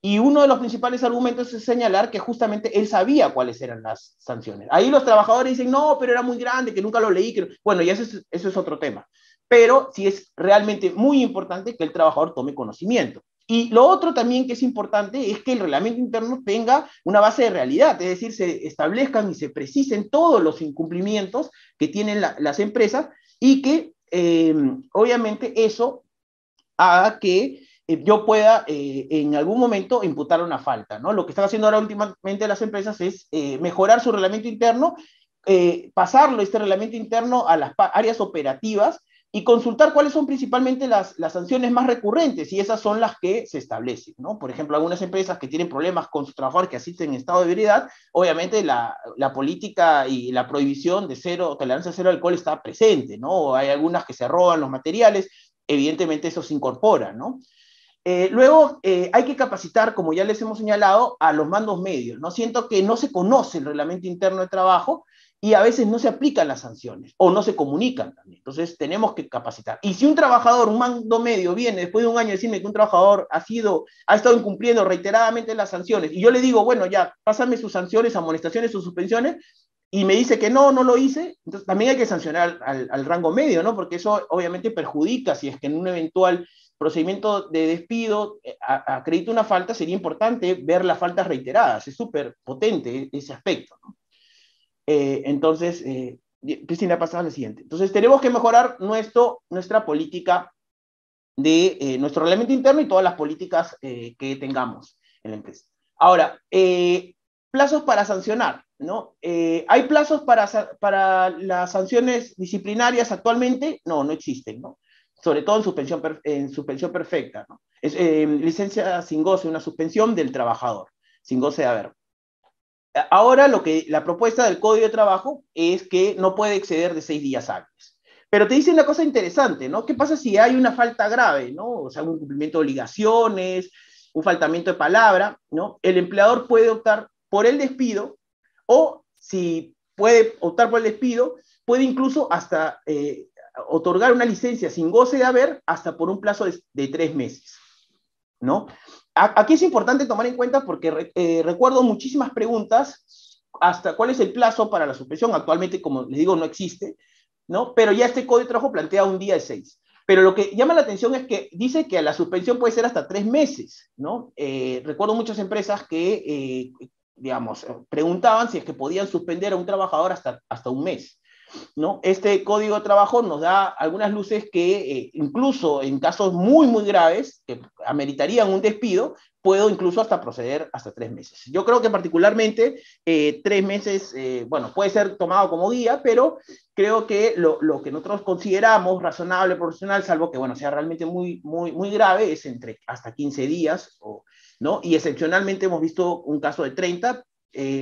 S2: Y uno de los principales argumentos es señalar que justamente él sabía cuáles eran las sanciones. Ahí los trabajadores dicen, no, pero era muy grande, que nunca lo leí. Que... Bueno, y eso es, eso es otro tema. Pero sí es realmente muy importante que el trabajador tome conocimiento. Y lo otro también que es importante es que el reglamento interno tenga una base de realidad, es decir, se establezcan y se precisen todos los incumplimientos que tienen las empresas y que eh, obviamente eso haga que yo pueda eh, en algún momento imputar una falta. ¿no? Lo que están haciendo ahora últimamente las empresas es mejorar su reglamento interno, pasarlo, este reglamento interno, a las áreas operativas y consultar cuáles son principalmente las, sanciones más recurrentes, y esas son las que se establecen, ¿no? Por ejemplo, algunas empresas que tienen problemas con sus trabajadores que asisten en estado de ebriedad, obviamente la, la, política y la prohibición de cero, tolerancia cero alcohol está presente, ¿no? Hay algunas que se roban los materiales, evidentemente eso se incorpora, ¿no? Eh, luego, eh, hay que capacitar, como ya les hemos señalado, a los mandos medios, ¿no? Siento que no se conoce el reglamento interno de trabajo, y a veces no se aplican las sanciones o no se comunican también. Entonces tenemos que capacitar. Y si un trabajador, un mando medio, viene después de un año a decirme que un trabajador ha sido, ha estado incumpliendo reiteradamente las sanciones, y yo le digo, bueno, ya, pásame sus sanciones, amonestaciones, sus suspensiones, y me dice que no, no lo hice, entonces también hay que sancionar al, rango medio, ¿no? Porque eso obviamente perjudica si es que en un eventual procedimiento de despido eh, acredita una falta, sería importante ver las faltas reiteradas. Es súper potente ese aspecto. Eh, entonces, eh, Cristina, pasa a la siguiente. Entonces, tenemos que mejorar nuestro, nuestra política de nuestro reglamento interno y todas las políticas que tengamos en la empresa. Ahora, plazos para sancionar, ¿no? ¿Hay plazos para, para las sanciones disciplinarias actualmente? No, no existen, ¿no? Sobre todo en suspensión, en suspensión perfecta, ¿no? Es, licencia sin goce, una suspensión del trabajador, sin goce de haber. Ahora lo que la propuesta del Código de Trabajo es que no puede exceder de seis días hábiles. Pero te dice una cosa interesante, ¿no? ¿Qué pasa si hay una falta grave, ¿no? O sea, un cumplimiento de obligaciones, un faltamiento de palabra, ¿no? El empleador puede optar por el despido o si puede optar por el despido, puede incluso hasta eh, otorgar una licencia sin goce de haber hasta por un plazo de, de tres meses, ¿no? Aquí es importante tomar en cuenta porque eh, recuerdo muchísimas preguntas hasta cuál es el plazo para la suspensión. Actualmente, como les digo, no existe, ¿no? Pero ya este código de trabajo plantea un día de seis. Pero lo que llama la atención es que dice que la suspensión puede ser hasta tres meses, ¿no? Eh, recuerdo muchas empresas que, eh, digamos, preguntaban si es que podían suspender a un trabajador hasta, hasta un mes. ¿No? Este código de trabajo nos da algunas luces que eh, incluso en casos muy, muy graves, que ameritarían un despido, puedo incluso hasta proceder hasta tres meses. Yo creo que particularmente eh, tres meses, eh, bueno, puede ser tomado como guía, pero creo que lo, lo, que nosotros consideramos razonable, profesional, salvo que, bueno, sea realmente muy, muy, muy grave, es entre hasta 15 días, ¿no? Y excepcionalmente hemos visto un caso de 30,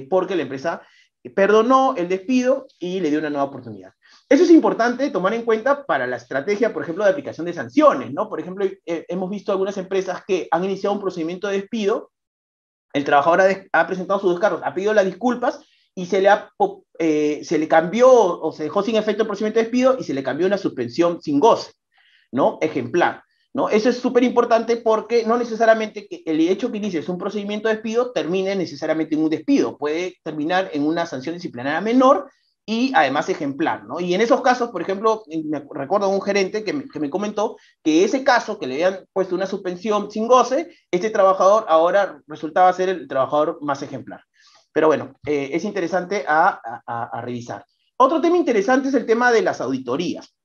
S2: porque la empresa perdonó el despido y le dio una nueva oportunidad. Eso es importante tomar en cuenta para la estrategia, por ejemplo, de aplicación de sanciones, ¿no? Por ejemplo, eh, hemos visto algunas empresas que han iniciado un procedimiento de despido, el trabajador ha, presentado sus descargos, ha pedido las disculpas y se le, ha, eh, se le cambió o se dejó sin efecto el procedimiento de despido y se le cambió una suspensión sin goce, ¿no? Ejemplar. ¿No? Eso es súper importante porque no necesariamente que el hecho que inicies un procedimiento de despido termine necesariamente en un despido, puede terminar en una sanción disciplinaria menor y además ejemplar, ¿no? Y en esos casos, por ejemplo, me recuerdo a un gerente que me, que me, comentó que ese caso, que le habían puesto una suspensión sin goce, este trabajador ahora resultaba ser el trabajador más ejemplar. Pero bueno, eh, es interesante a, a, a revisar. Otro tema interesante es el tema de las auditorías.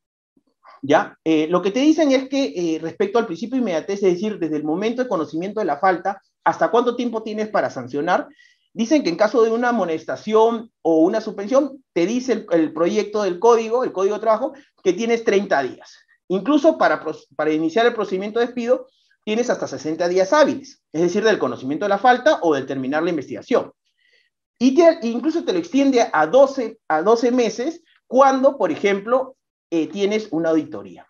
S2: ¿Ya? Eh, lo que te dicen es que eh, respecto al principio de inmediatez, es decir, desde el momento de conocimiento de la falta, hasta cuánto tiempo tienes para sancionar, dicen que en caso de una amonestación o una suspensión, te dice el, proyecto del código, el código de trabajo, que tienes 30 días. Incluso para, para iniciar el procedimiento de despido, tienes hasta 60 días hábiles, es decir, del conocimiento de la falta o del terminar la investigación. Y incluso te lo extiende a 12, a 12 meses cuando, por ejemplo, eh, tienes una auditoría.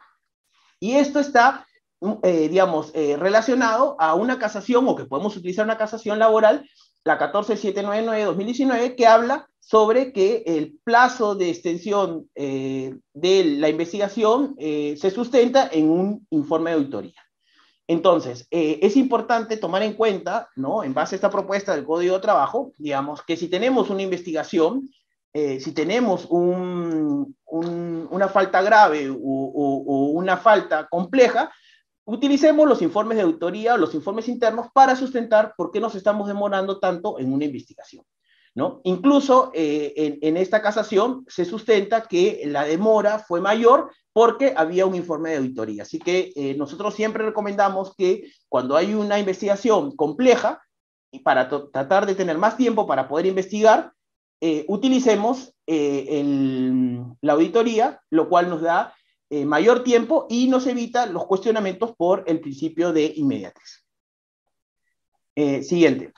S2: Y esto está, mm, eh, digamos, eh, relacionado a una casación o que podemos utilizar una casación laboral la 14799-2019, que habla sobre que el plazo de extensión eh, de la investigación eh, se sustenta en un informe de auditoría. Entonces, eh, es importante tomar en cuenta, ¿no? En base a esta propuesta del Código de Trabajo, digamos, que si tenemos una investigación, si tenemos un, una falta grave o, o una falta compleja, utilicemos los informes de auditoría o los informes internos para sustentar por qué nos estamos demorando tanto en una investigación. ¿no? Incluso eh, en, esta casación se sustenta que la demora fue mayor porque había un informe de auditoría. Así que eh, nosotros siempre recomendamos que cuando hay una investigación compleja, y para tratar de tener más tiempo para poder investigar, eh, utilicemos la auditoría, lo cual nos da eh, mayor tiempo y nos evita los cuestionamientos por el principio de inmediatez. Eh, siguiente.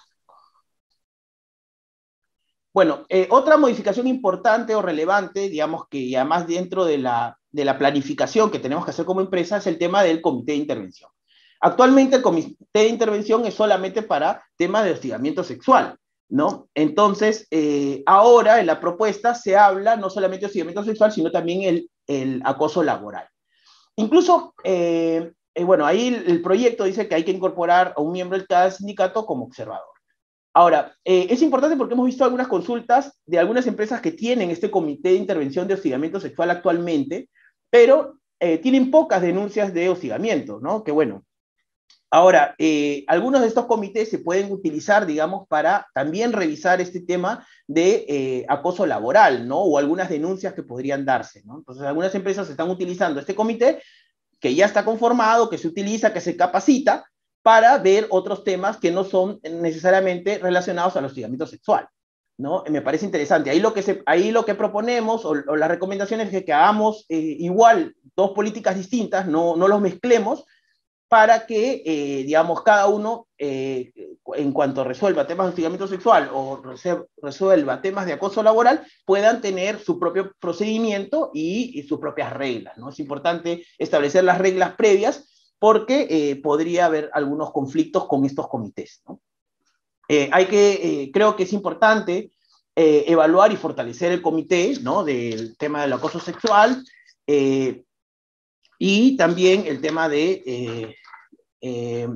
S2: Bueno, eh, otra modificación importante o relevante, digamos que además dentro de la, de la planificación que tenemos que hacer como empresa, es el tema del comité de intervención. Actualmente el comité de intervención es solamente para temas de hostigamiento sexual, ¿no? Entonces, ahora en la propuesta se habla no solamente de hostigamiento sexual, sino también el acoso laboral. Incluso, eh, eh, bueno, ahí el, proyecto dice que hay que incorporar a un miembro de cada sindicato como observador. Ahora, eh, es importante porque hemos visto algunas consultas de algunas empresas que tienen este comité de intervención de hostigamiento sexual actualmente, pero tienen pocas denuncias de hostigamiento, ¿no? Que bueno, Ahora, eh, algunos de estos comités se pueden utilizar, digamos, para también revisar este tema de eh, acoso laboral, ¿no? O algunas denuncias que podrían darse, ¿no? Entonces, algunas empresas están utilizando este comité que ya está conformado, que se utiliza, que se capacita para ver otros temas que no son necesariamente relacionados al hostigamiento sexual, ¿no? Me parece interesante. Ahí lo que, ahí lo que proponemos o, las recomendaciones es que, hagamos eh, igual dos políticas distintas, no, no los mezclemos, para que, eh, digamos, cada uno, eh, en cuanto resuelva temas de hostigamiento sexual o resuelva temas de acoso laboral, puedan tener su propio procedimiento y, sus propias reglas. ¿no? Es importante establecer las reglas previas porque eh, podría haber algunos conflictos con estos comités. ¿no? hay que, creo que es importante evaluar y fortalecer el comité ¿no? del tema del acoso sexual y también el tema de eh,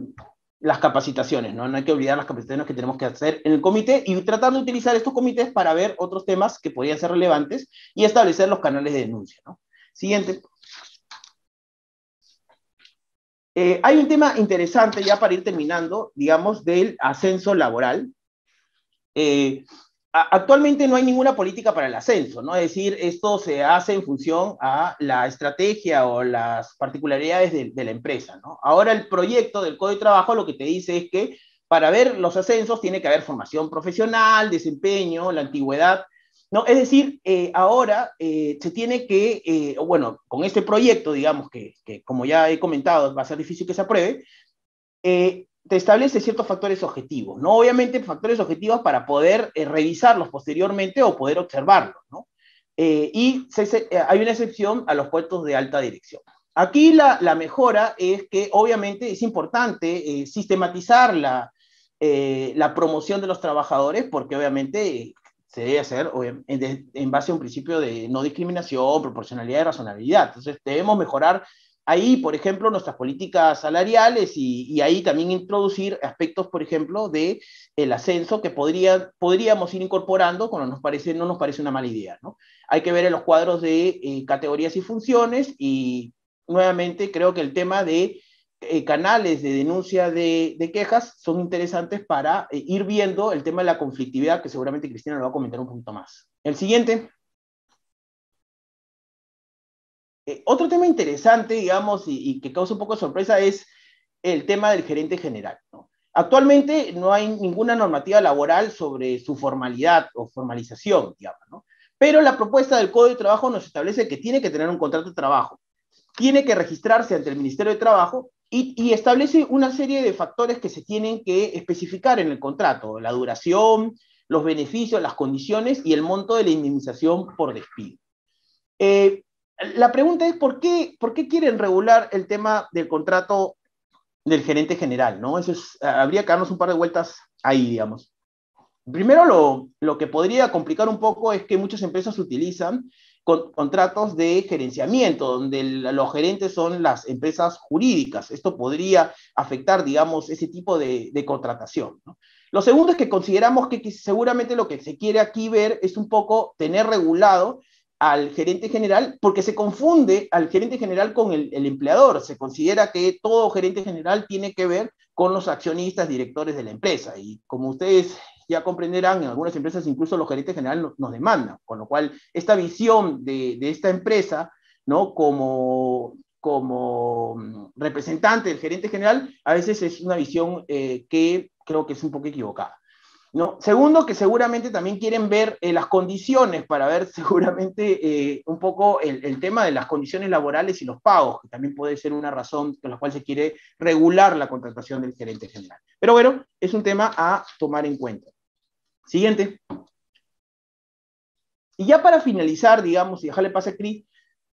S2: las capacitaciones, ¿no? No hay que olvidar las capacitaciones que tenemos que hacer en el comité y tratar de utilizar estos comités para ver otros temas que podrían ser relevantes y establecer los canales de denuncia, ¿no? Siguiente. Eh, hay un tema interesante ya para ir terminando, digamos, del ascenso laboral. Eh, actualmente no hay ninguna política para el ascenso, ¿no? Es decir, esto se hace en función a la estrategia o las particularidades de, la empresa, ¿no? Ahora el proyecto del Código de Trabajo lo que te dice es que para ver los ascensos tiene que haber formación profesional, desempeño, la antigüedad, ¿no? Es decir, eh, ahora eh, se tiene que, eh, bueno, con este proyecto, digamos que, que, como ya he comentado, va a ser difícil que se apruebe, te establece ciertos factores objetivos, ¿no? Obviamente factores objetivos para poder eh, revisarlos posteriormente o poder observarlos, ¿no? Eh, y eh, hay una excepción a los puestos de alta dirección. Aquí la, la mejora es que obviamente es importante sistematizar la, la promoción de los trabajadores porque obviamente se debe hacer en, en base a un principio de no discriminación, proporcionalidad y razonabilidad. Entonces debemos mejorar ahí, por ejemplo, nuestras políticas salariales y, ahí también introducir aspectos, por ejemplo, de el ascenso que podría, podríamos ir incorporando cuando nos parece, no nos parece una mala idea. ¿no? Hay que ver en los cuadros de eh, categorías y funciones y nuevamente creo que el tema de eh, canales de denuncia de, quejas son interesantes para eh, ir viendo el tema de la conflictividad, que seguramente Cristina lo va a comentar un poquito más. El siguiente. Eh, otro tema interesante, digamos, y, que causa un poco de sorpresa es el tema del gerente general. Actualmente no hay ninguna normativa laboral sobre su formalidad o formalización, digamos, ¿no? Pero la propuesta del Código de Trabajo nos establece que tiene que tener un contrato de trabajo, tiene que registrarse ante el Ministerio de Trabajo y, y, establece una serie de factores que se tienen que especificar en el contrato, la duración, los beneficios, las condiciones y el monto de la indemnización por despido. Eh, la pregunta es, ¿por qué, ¿por qué quieren regular el tema del contrato del gerente general? ¿no? Eso es, habría que darnos un par de vueltas ahí, digamos. primero lo, lo, que podría complicar un poco es que muchas empresas utilizan contratos de gerenciamiento, donde los gerentes son las empresas jurídicas. Esto podría afectar, digamos, ese tipo de, contratación. Lo segundo es que consideramos que, seguramente lo que se quiere aquí ver es un poco tener regulado al gerente general, porque se confunde al gerente general con el, empleador. Se considera que todo gerente general tiene que ver con los accionistas, directores de la empresa. Y como ustedes ya comprenderán, en algunas empresas incluso los gerentes generales nos, demandan, con lo cual esta visión de, esta empresa, ¿no? Como, como mm, representante del gerente general, a veces es una visión eh, que creo que es un poco equivocada. ¿No? Segundo, que seguramente también quieren ver eh, las condiciones para ver <laughs> seguramente eh, un poco el, el, tema de las condiciones laborales y los pagos, que también puede ser una razón con la cual se quiere regular la contratación del gerente general. Pero bueno, es un tema a tomar en cuenta. Siguiente. Y ya para finalizar, digamos, y dejarle pase a Cris,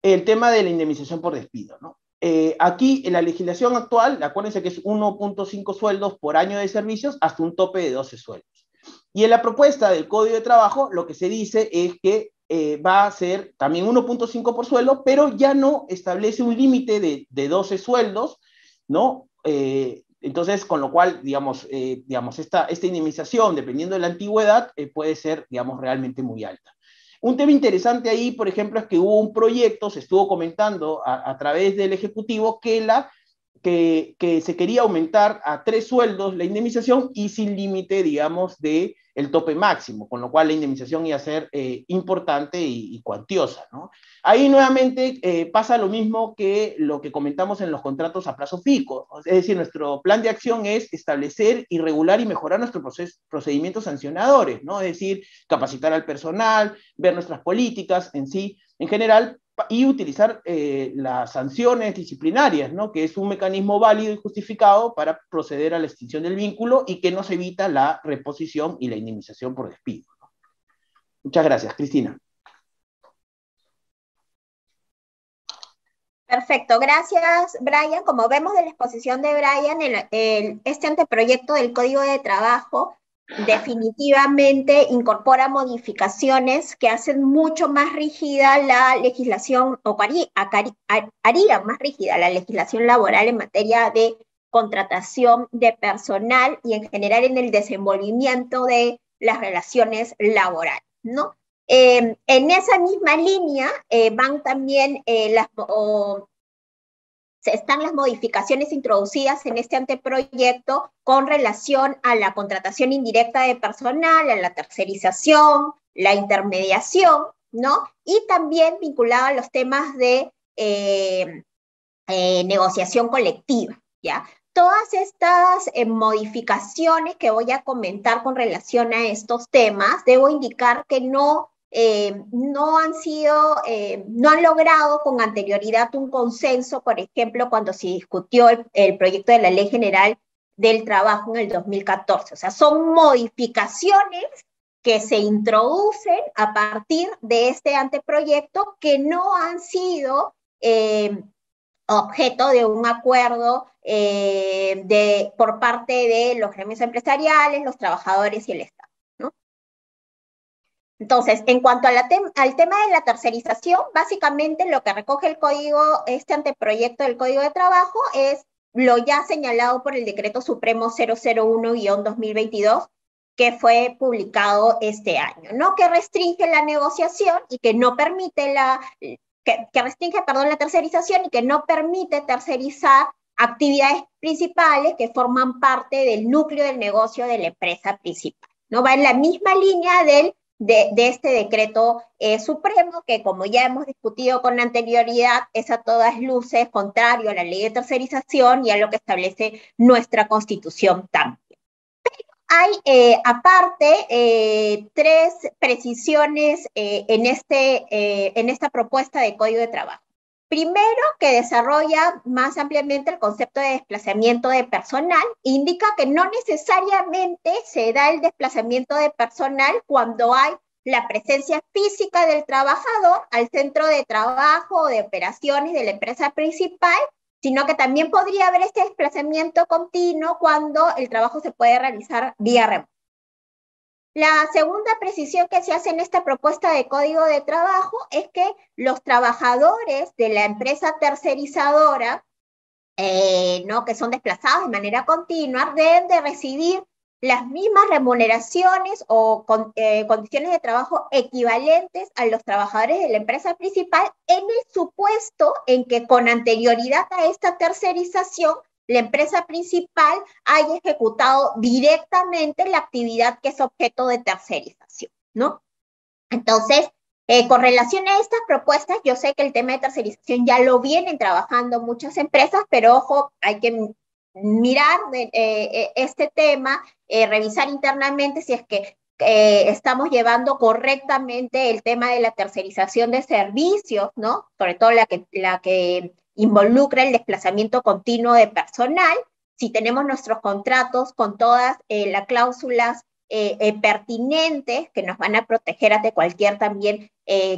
S2: el tema de la indemnización por despido. ¿no? Eh, aquí, en la legislación actual, acuérdense que es 1.5 sueldos por año de servicios hasta un tope de 12 sueldos. Y en la propuesta del Código de Trabajo, lo que se dice es que eh, va a ser también 1.5 por sueldo, pero ya no establece un límite de, de, 12 sueldos, ¿no? Eh, entonces, con lo cual, digamos, digamos esta, indemnización, dependiendo de la antigüedad, puede ser, digamos, realmente muy alta. Un tema interesante ahí, por ejemplo, es que hubo un proyecto, se estuvo comentando a, través del Ejecutivo, que la que, se quería aumentar a tres sueldos la indemnización y sin límite, digamos, de el tope máximo, con lo cual la indemnización iba a ser eh, importante y, cuantiosa. ¿no? Ahí nuevamente eh, pasa lo mismo que lo que comentamos en los contratos a plazo fijo. Es decir, nuestro plan de acción es establecer y regular y mejorar nuestros procedimientos sancionadores, ¿no? es decir, capacitar al personal, ver nuestras políticas en sí, en general, y utilizar eh, las sanciones disciplinarias, ¿no? que es un mecanismo válido y justificado para proceder a la extinción del vínculo y que nos evita la reposición y la indemnización por despido. Muchas gracias, Cristina.
S1: Perfecto, gracias Brian. Como vemos de la exposición de Brian, este anteproyecto del Código de Trabajo definitivamente incorpora modificaciones que hacen mucho más rígida la legislación, o haría más rígida la legislación laboral en materia de contratación de personal y en general en el desenvolvimiento de las relaciones laborales, ¿no? Eh, en esa misma línea eh, van también eh, las, están las modificaciones introducidas en este anteproyecto con relación a la contratación indirecta de personal, a la tercerización, la intermediación, ¿no? Y también vinculado a los temas de eh, eh, negociación colectiva, ¿ya? Todas estas eh, modificaciones que voy a comentar con relación a estos temas, debo indicar que no eh, no han sido, eh, no han logrado con anterioridad un consenso, por ejemplo, cuando se discutió el, proyecto de la Ley General del Trabajo en el 2014. O sea, son modificaciones que se introducen a partir de este anteproyecto que no han sido eh, objeto de un acuerdo de, por parte de los gremios empresariales, los trabajadores y el Estado. Entonces, en cuanto al tema de la tercerización, básicamente lo que recoge el código, este anteproyecto del Código de Trabajo es lo ya señalado por el Decreto Supremo 001-2022, que fue publicado este año, ¿no? Que restringe la negociación y que no permite la, que, que restringe, perdón, la tercerización y que no permite tercerizar actividades principales que forman parte del núcleo del negocio de la empresa principal. ¿no? Va en la misma línea del de, este decreto eh, supremo, que como ya hemos discutido con anterioridad, es a todas luces contrario a la ley de tercerización y a lo que establece nuestra constitución también. Hay, eh, aparte, eh, tres precisiones en, este, en esta propuesta de código de trabajo. Primero, que desarrolla más ampliamente el concepto de desplazamiento de personal, indica que no necesariamente se da el desplazamiento de personal cuando hay la presencia física del trabajador al centro de trabajo o de operaciones de la empresa principal, sino que también podría haber este desplazamiento continuo cuando el trabajo se puede realizar vía remota. La segunda precisión que se hace en esta propuesta de código de trabajo es que los trabajadores de la empresa tercerizadora, eh, ¿no? que son desplazados de manera continua, deben de recibir las mismas remuneraciones o eh, condiciones de trabajo equivalentes a los trabajadores de la empresa principal en el supuesto en que con anterioridad a esta tercerización la empresa principal haya ejecutado directamente la actividad que es objeto de tercerización, ¿no? Entonces, eh, con relación a estas propuestas, yo sé que el tema de tercerización ya lo vienen trabajando muchas empresas, pero ojo, hay que mirar eh, eh, este tema, revisar internamente si es que estamos llevando correctamente el tema de la tercerización de servicios, ¿no? Sobre todo la que involucra el desplazamiento continuo de personal, si tenemos nuestros contratos con todas eh, las cláusulas eh, eh, pertinentes que nos van a proteger ante cualquier también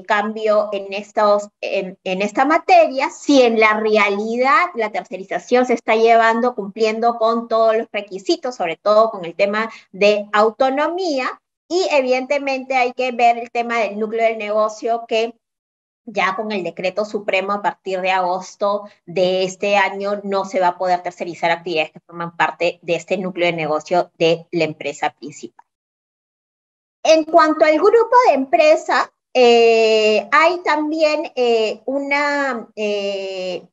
S1: cambio en, estos, en, esta materia, si en la realidad la tercerización se está llevando cumpliendo con todos los requisitos, sobre todo con el tema de autonomía, y evidentemente hay que ver el tema del núcleo del negocio que ya con el decreto supremo a partir de agosto de este año no se va a poder tercerizar actividades que forman parte de este núcleo de negocio de la empresa principal. En cuanto al grupo de empresa, eh, hay también eh, una, eh,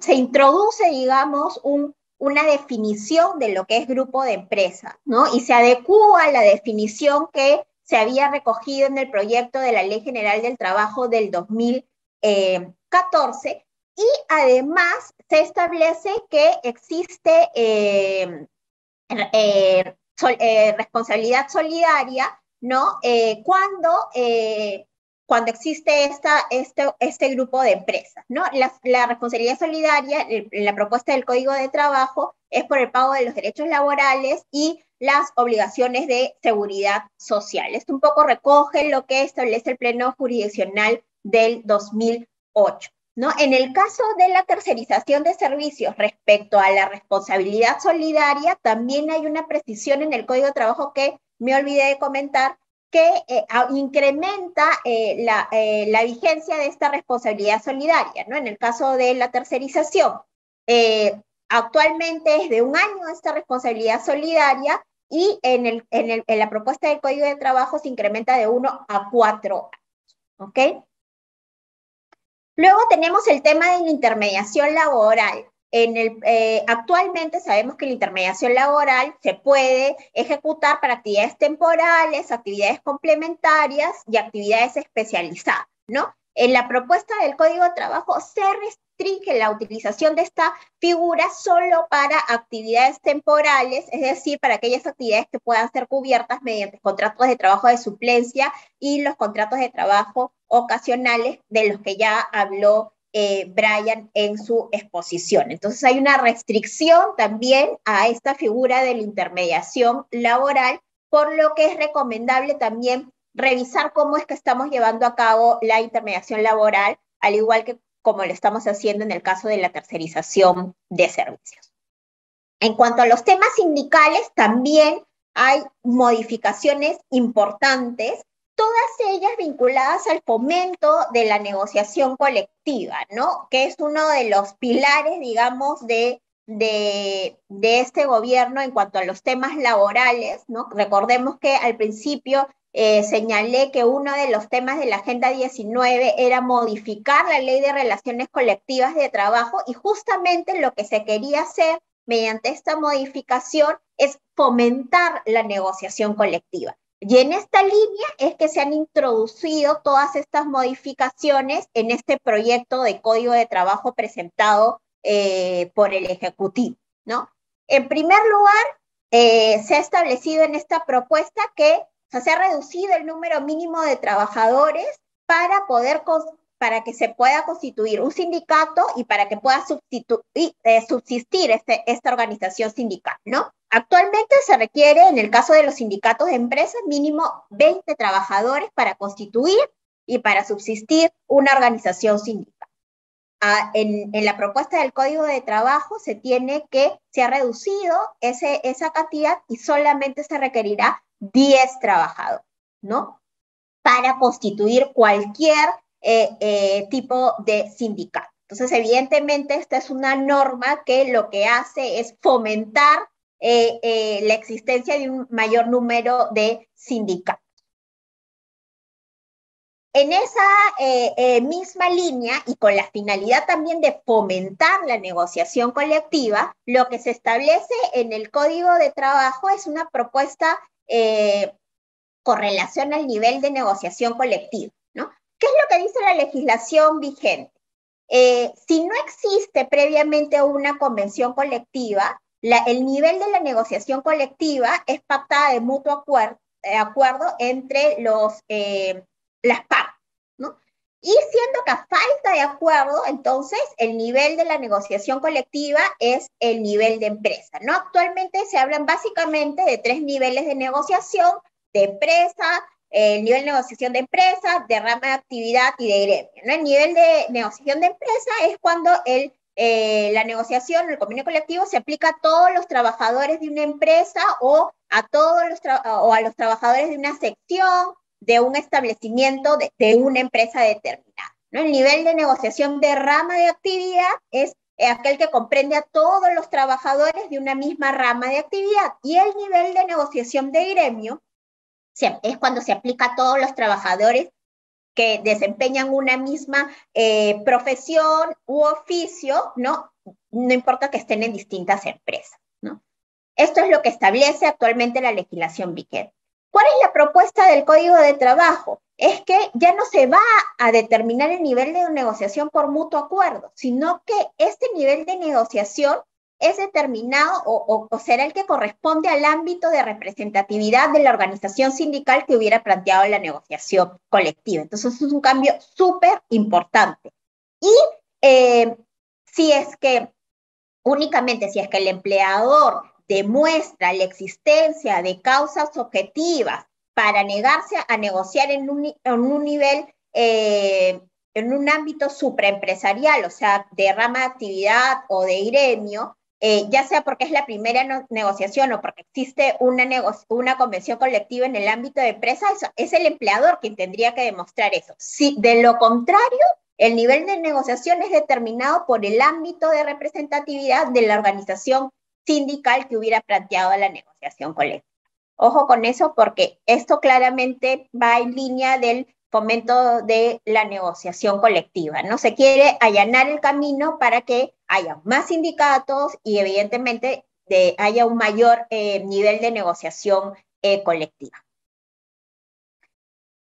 S1: se introduce, digamos, un, una definición de lo que es grupo de empresa, ¿no? Y se adecúa a la definición que se había recogido en el proyecto de la Ley General del Trabajo del 2014 y además se establece que existe eh, eh, eh, responsabilidad solidaria, ¿no? cuando, cuando existe esta, este, este grupo de empresas, ¿no? La, responsabilidad solidaria, en la propuesta del Código de Trabajo, es por el pago de los derechos laborales y las obligaciones de seguridad social. Esto un poco recoge lo que establece el Pleno Jurisdiccional del 2008. ¿no? En el caso de la tercerización de servicios respecto a la responsabilidad solidaria, también hay una precisión en el Código de Trabajo que me olvidé de comentar, que eh, incrementa eh, la, eh, la, vigencia de esta responsabilidad solidaria. ¿no? En el caso de la tercerización, actualmente es de un año esta responsabilidad solidaria y en, el, en, el, en la propuesta del Código de Trabajo se incrementa de 1 a 4 años. ¿Ok? Luego tenemos el tema de la intermediación laboral. Eh, actualmente sabemos que la intermediación laboral se puede ejecutar para actividades temporales, actividades complementarias y actividades especializadas, ¿no? En la propuesta del Código de Trabajo se restringe la utilización de esta figura solo para actividades temporales, es decir, para aquellas actividades que puedan ser cubiertas mediante contratos de trabajo de suplencia y los contratos de trabajo ocasionales de los que ya habló eh, Brian en su exposición. Entonces hay una restricción también a esta figura de la intermediación laboral, por lo que es recomendable también revisar cómo es que estamos llevando a cabo la intermediación laboral, al igual que como lo estamos haciendo en el caso de la tercerización de servicios. En cuanto a los temas sindicales, también hay modificaciones importantes, todas ellas vinculadas al fomento de la negociación colectiva, ¿no? Que es uno de los pilares, digamos, de, de, este gobierno en cuanto a los temas laborales, ¿no? Recordemos que al principio eh, señalé que uno de los temas de la Agenda 19 era modificar la ley de relaciones colectivas de trabajo y justamente lo que se quería hacer mediante esta modificación es fomentar la negociación colectiva. Y en esta línea es que se han introducido todas estas modificaciones en este proyecto de código de trabajo presentado eh, por el Ejecutivo, ¿no? En primer lugar, eh, se ha establecido en esta propuesta que se ha reducido el número mínimo de trabajadores para poder para que se pueda constituir un sindicato y para que pueda eh, subsistir este, esta organización sindical, ¿no? Actualmente se requiere, en el caso de los sindicatos de empresas, mínimo 20 trabajadores para constituir y para subsistir una organización sindical. Ah, en, la propuesta del Código de Trabajo se tiene que, se ha reducido ese, esa cantidad y solamente se requerirá 10 trabajadores, ¿no? Para constituir cualquier eh, eh, tipo de sindicato. Entonces, evidentemente, esta es una norma que lo que hace es fomentar eh, la existencia de un mayor número de sindicatos. En esa misma línea y con la finalidad también de fomentar la negociación colectiva, lo que se establece en el Código de Trabajo es una propuesta con relación al nivel de negociación colectiva. ¿Qué es lo que dice la legislación vigente? Eh, si no existe previamente una convención colectiva, el nivel de la negociación colectiva es pactada de mutuo eh, acuerdo, entre los, eh, las partes. Y siendo que a falta de acuerdo, entonces el nivel de la negociación colectiva es el nivel de empresa. ¿no? Actualmente se hablan básicamente de tres niveles de negociación, de empresa, el nivel de negociación de empresa, de rama de actividad y de gremio. ¿no? El nivel de negociación de empresa es cuando el, eh, la negociación, el convenio colectivo se aplica a todos los trabajadores de una empresa o a, todos los o a los trabajadores de una sección de un establecimiento de, de una empresa determinada. ¿no? El nivel de negociación de rama de actividad es aquel que comprende a todos los trabajadores de una misma rama de actividad. Y el nivel de negociación de gremio es cuando se aplica a todos los trabajadores que desempeñan una misma eh, profesión u oficio, ¿no? No importa que estén en distintas empresas, ¿no? Esto es lo que establece actualmente la legislación vigente. ¿Cuál es la propuesta del Código de Trabajo? Es que ya no se va a determinar el nivel de negociación por mutuo acuerdo, sino que este nivel de negociación es determinado o, será el que corresponde al ámbito de representatividad de la organización sindical que hubiera planteado la negociación colectiva. Entonces es un cambio súper importante. Y eh, si es que únicamente si es que el empleador demuestra la existencia de causas objetivas para negarse a negociar en un, nivel, eh, en un ámbito supraempresarial, o sea, de rama de actividad o de gremio, eh, ya sea porque es la primera negociación o porque existe una, una convención colectiva en el ámbito de empresa, es el empleador quien tendría que demostrar eso. Si de lo contrario, el nivel de negociación es determinado por el ámbito de representatividad de la organización sindical que hubiera planteado la negociación colectiva. Ojo con eso porque esto claramente va en línea del fomento de la negociación colectiva. No se quiere allanar el camino para que haya más sindicatos y evidentemente haya un mayor eh, nivel de negociación eh, colectiva.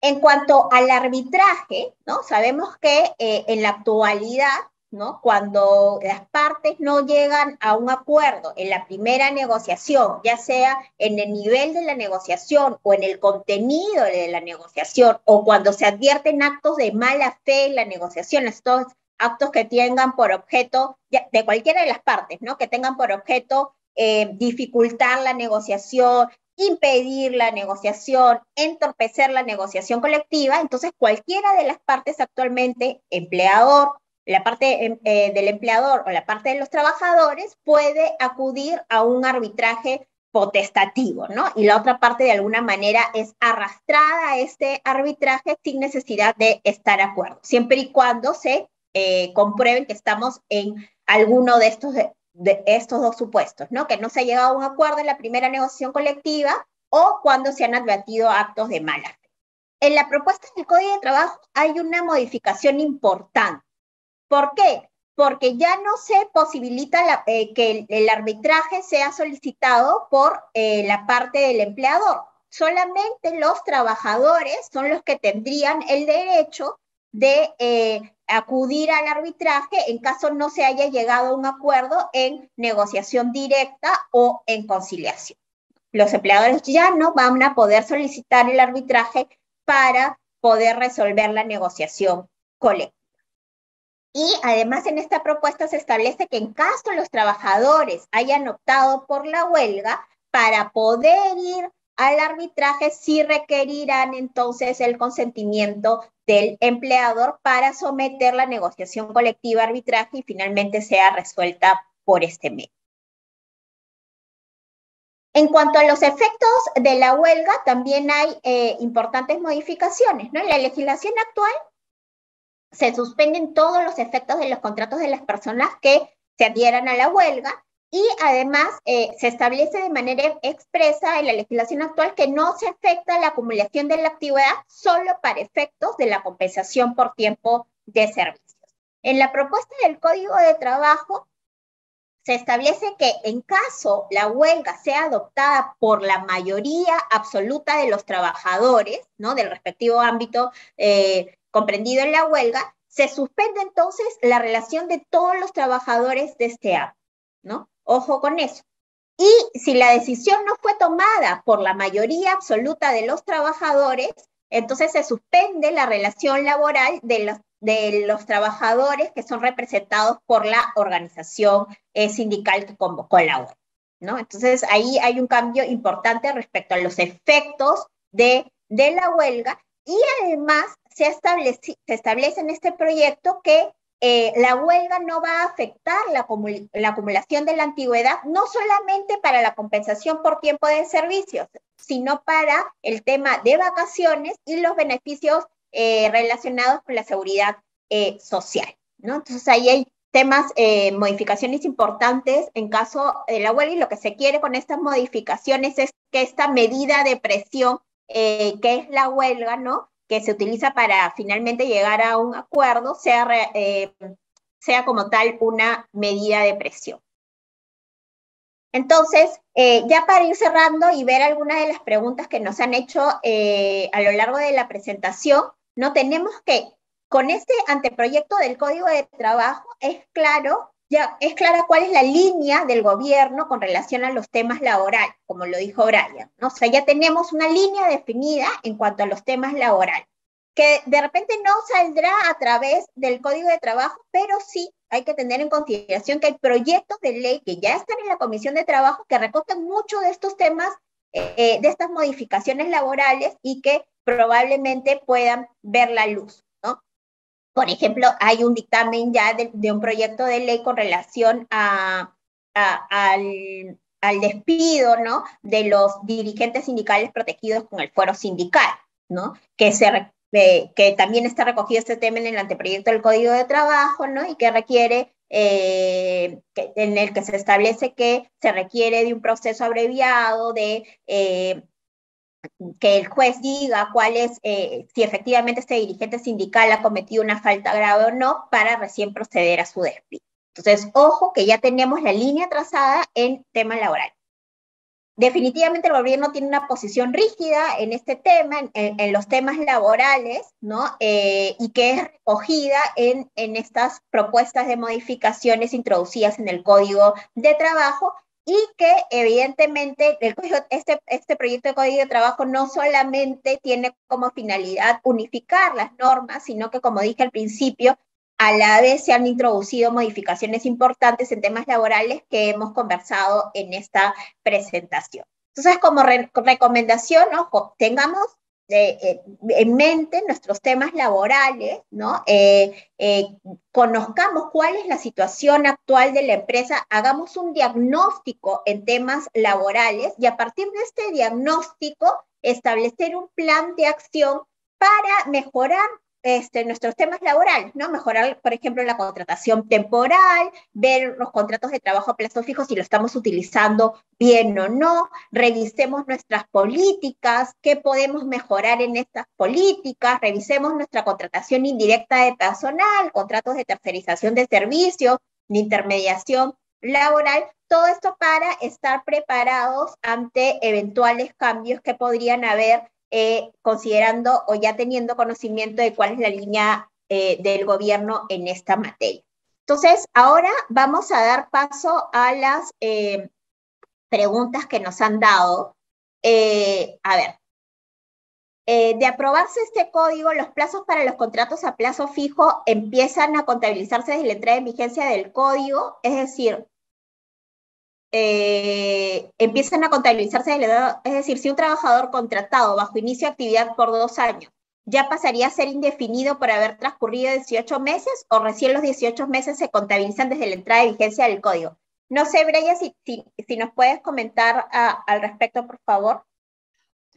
S1: En cuanto al arbitraje, ¿no? sabemos que eh, en la actualidad ¿no? Cuando las partes no llegan a un acuerdo en la primera negociación, ya sea en el nivel de la negociación o en el contenido de la negociación, o cuando se advierten actos de mala fe en la negociación, estos actos que tengan por objeto, de cualquiera de las partes, ¿no? Que tengan por objeto eh, dificultar la negociación, impedir la negociación, entorpecer la negociación colectiva, entonces cualquiera de las partes actualmente, empleador, la parte em, eh, del empleador o la parte de los trabajadores puede acudir a un arbitraje potestativo, ¿no? Y la otra parte de alguna manera es arrastrada a este arbitraje sin necesidad de estar de acuerdo, siempre y cuando se eh, comprueben que estamos en alguno de estos, de estos dos supuestos, ¿no? Que no se ha llegado a un acuerdo en la primera negociación colectiva o cuando se han advertido actos de mala fe. En la propuesta del Código de Trabajo hay una modificación importante ¿Por qué? Porque ya no se posibilita eh, que el, arbitraje sea solicitado por eh, la parte del empleador. Solamente los trabajadores son los que tendrían el derecho de eh, acudir al arbitraje en caso no se haya llegado a un acuerdo en negociación directa o en conciliación. Los empleadores ya no van a poder solicitar el arbitraje para poder resolver la negociación colectiva. Y además en esta propuesta se establece que en caso los trabajadores hayan optado por la huelga, para poder ir al arbitraje sí requerirán entonces el consentimiento del empleador para someter la negociación colectiva arbitraje y finalmente sea resuelta por este medio. En cuanto a los efectos de la huelga, también hay eh, importantes modificaciones. ¿no? En la legislación actual se suspenden todos los efectos de los contratos de las personas que se adhieran a la huelga y además eh, se establece de manera expresa en la legislación actual que no se afecta la acumulación de la actividad solo para efectos de la compensación por tiempo de servicios. En la propuesta del Código de Trabajo se establece que en caso la huelga sea adoptada por la mayoría absoluta de los trabajadores, ¿no? Del respectivo ámbito eh, comprendido en la huelga, se suspende entonces la relación de todos los trabajadores de este ámbito, ¿no? Ojo con eso. Y si la decisión no fue tomada por la mayoría absoluta de los trabajadores, entonces se suspende la relación laboral de los, de los trabajadores que son representados por la organización eh, sindical que huelga. ¿no? Entonces ahí hay un cambio importante respecto a los efectos de, de la huelga y además se establece, se establece en este proyecto que eh, la huelga no va a afectar la, la, acumulación de la antigüedad, no solamente para la compensación por tiempo de servicios, sino para el tema de vacaciones y los beneficios eh, relacionados con la seguridad eh, social. Entonces ahí hay temas, modificaciones importantes en caso de la huelga y lo que se quiere con estas modificaciones es que esta medida de presión que es la huelga, ¿no? Que se utiliza para finalmente llegar a un acuerdo sea, eh, sea como tal una medida de presión. Entonces, eh, ya para ir cerrando y ver algunas de las preguntas que nos han hecho eh, a lo largo de la presentación, no tenemos que, con este anteproyecto del Código de Trabajo, es claro, ya es clara cuál es la línea del gobierno con relación a los temas laborales, como lo dijo Brian. ¿no? O sea, ya tenemos una línea definida en cuanto a los temas laborales, que de repente no saldrá a través del Código de Trabajo, pero sí hay que tener en consideración que hay proyectos de ley que ya están en la Comisión de Trabajo que recogen mucho de estos temas, eh, de estas modificaciones laborales y que probablemente puedan ver la luz. Por ejemplo, hay un dictamen ya de, un proyecto de ley con relación a, al, despido ¿no? de los dirigentes sindicales protegidos con el fuero sindical, ¿no? que, se, eh, que también está recogido este tema en el anteproyecto del Código de Trabajo ¿no? y que requiere, eh, en el que se establece que se requiere de un proceso abreviado de... Eh, que el juez diga cuál es, eh, si efectivamente este dirigente sindical ha cometido una falta grave o no, para recién proceder a su despido. Entonces, ojo que ya tenemos la línea trazada en tema laboral. Definitivamente el gobierno tiene una posición rígida en este tema, en, los temas laborales, ¿no? Eh, y que es recogida en, en estas propuestas de modificaciones introducidas en el Código de Trabajo y que evidentemente el este, este proyecto de código de trabajo no solamente tiene como finalidad unificar las normas, sino que, como dije al principio, a la vez se han introducido modificaciones importantes en temas laborales que hemos conversado en esta presentación. Entonces, como recomendación, ojo, tengamos eh, en mente nuestros temas laborales, ¿no? Eh, eh, conozcamos cuál es la situación actual de la empresa, hagamos un diagnóstico en temas laborales y a partir de este diagnóstico establecer un plan de acción para mejorar este, nuestros temas laborales, ¿no? Mejorar, por ejemplo, la contratación temporal, ver los contratos de trabajo a plazo fijo si lo estamos utilizando bien o no, revisemos nuestras políticas, qué podemos mejorar en estas políticas, revisemos nuestra contratación indirecta de personal, contratos de tercerización de servicios, de intermediación laboral, todo esto para estar preparados ante eventuales cambios que podrían haber eh, considerando o ya teniendo conocimiento de cuál es la línea eh, del gobierno en esta materia. Entonces, ahora vamos a dar paso a las eh, preguntas que nos han dado. a ver, de aprobarse este código, los plazos para los contratos a plazo fijo empiezan a contabilizarse desde la entrada en vigencia del código, es decir, eh, empiezan a contabilizarse es decir, si un trabajador contratado bajo inicio de actividad por dos años ya pasaría a ser indefinido por haber transcurrido 18 meses o recién los 18 meses se contabilizan desde la entrada de vigencia del código. No sé, Breya, si, si, nos puedes comentar al respecto, por favor.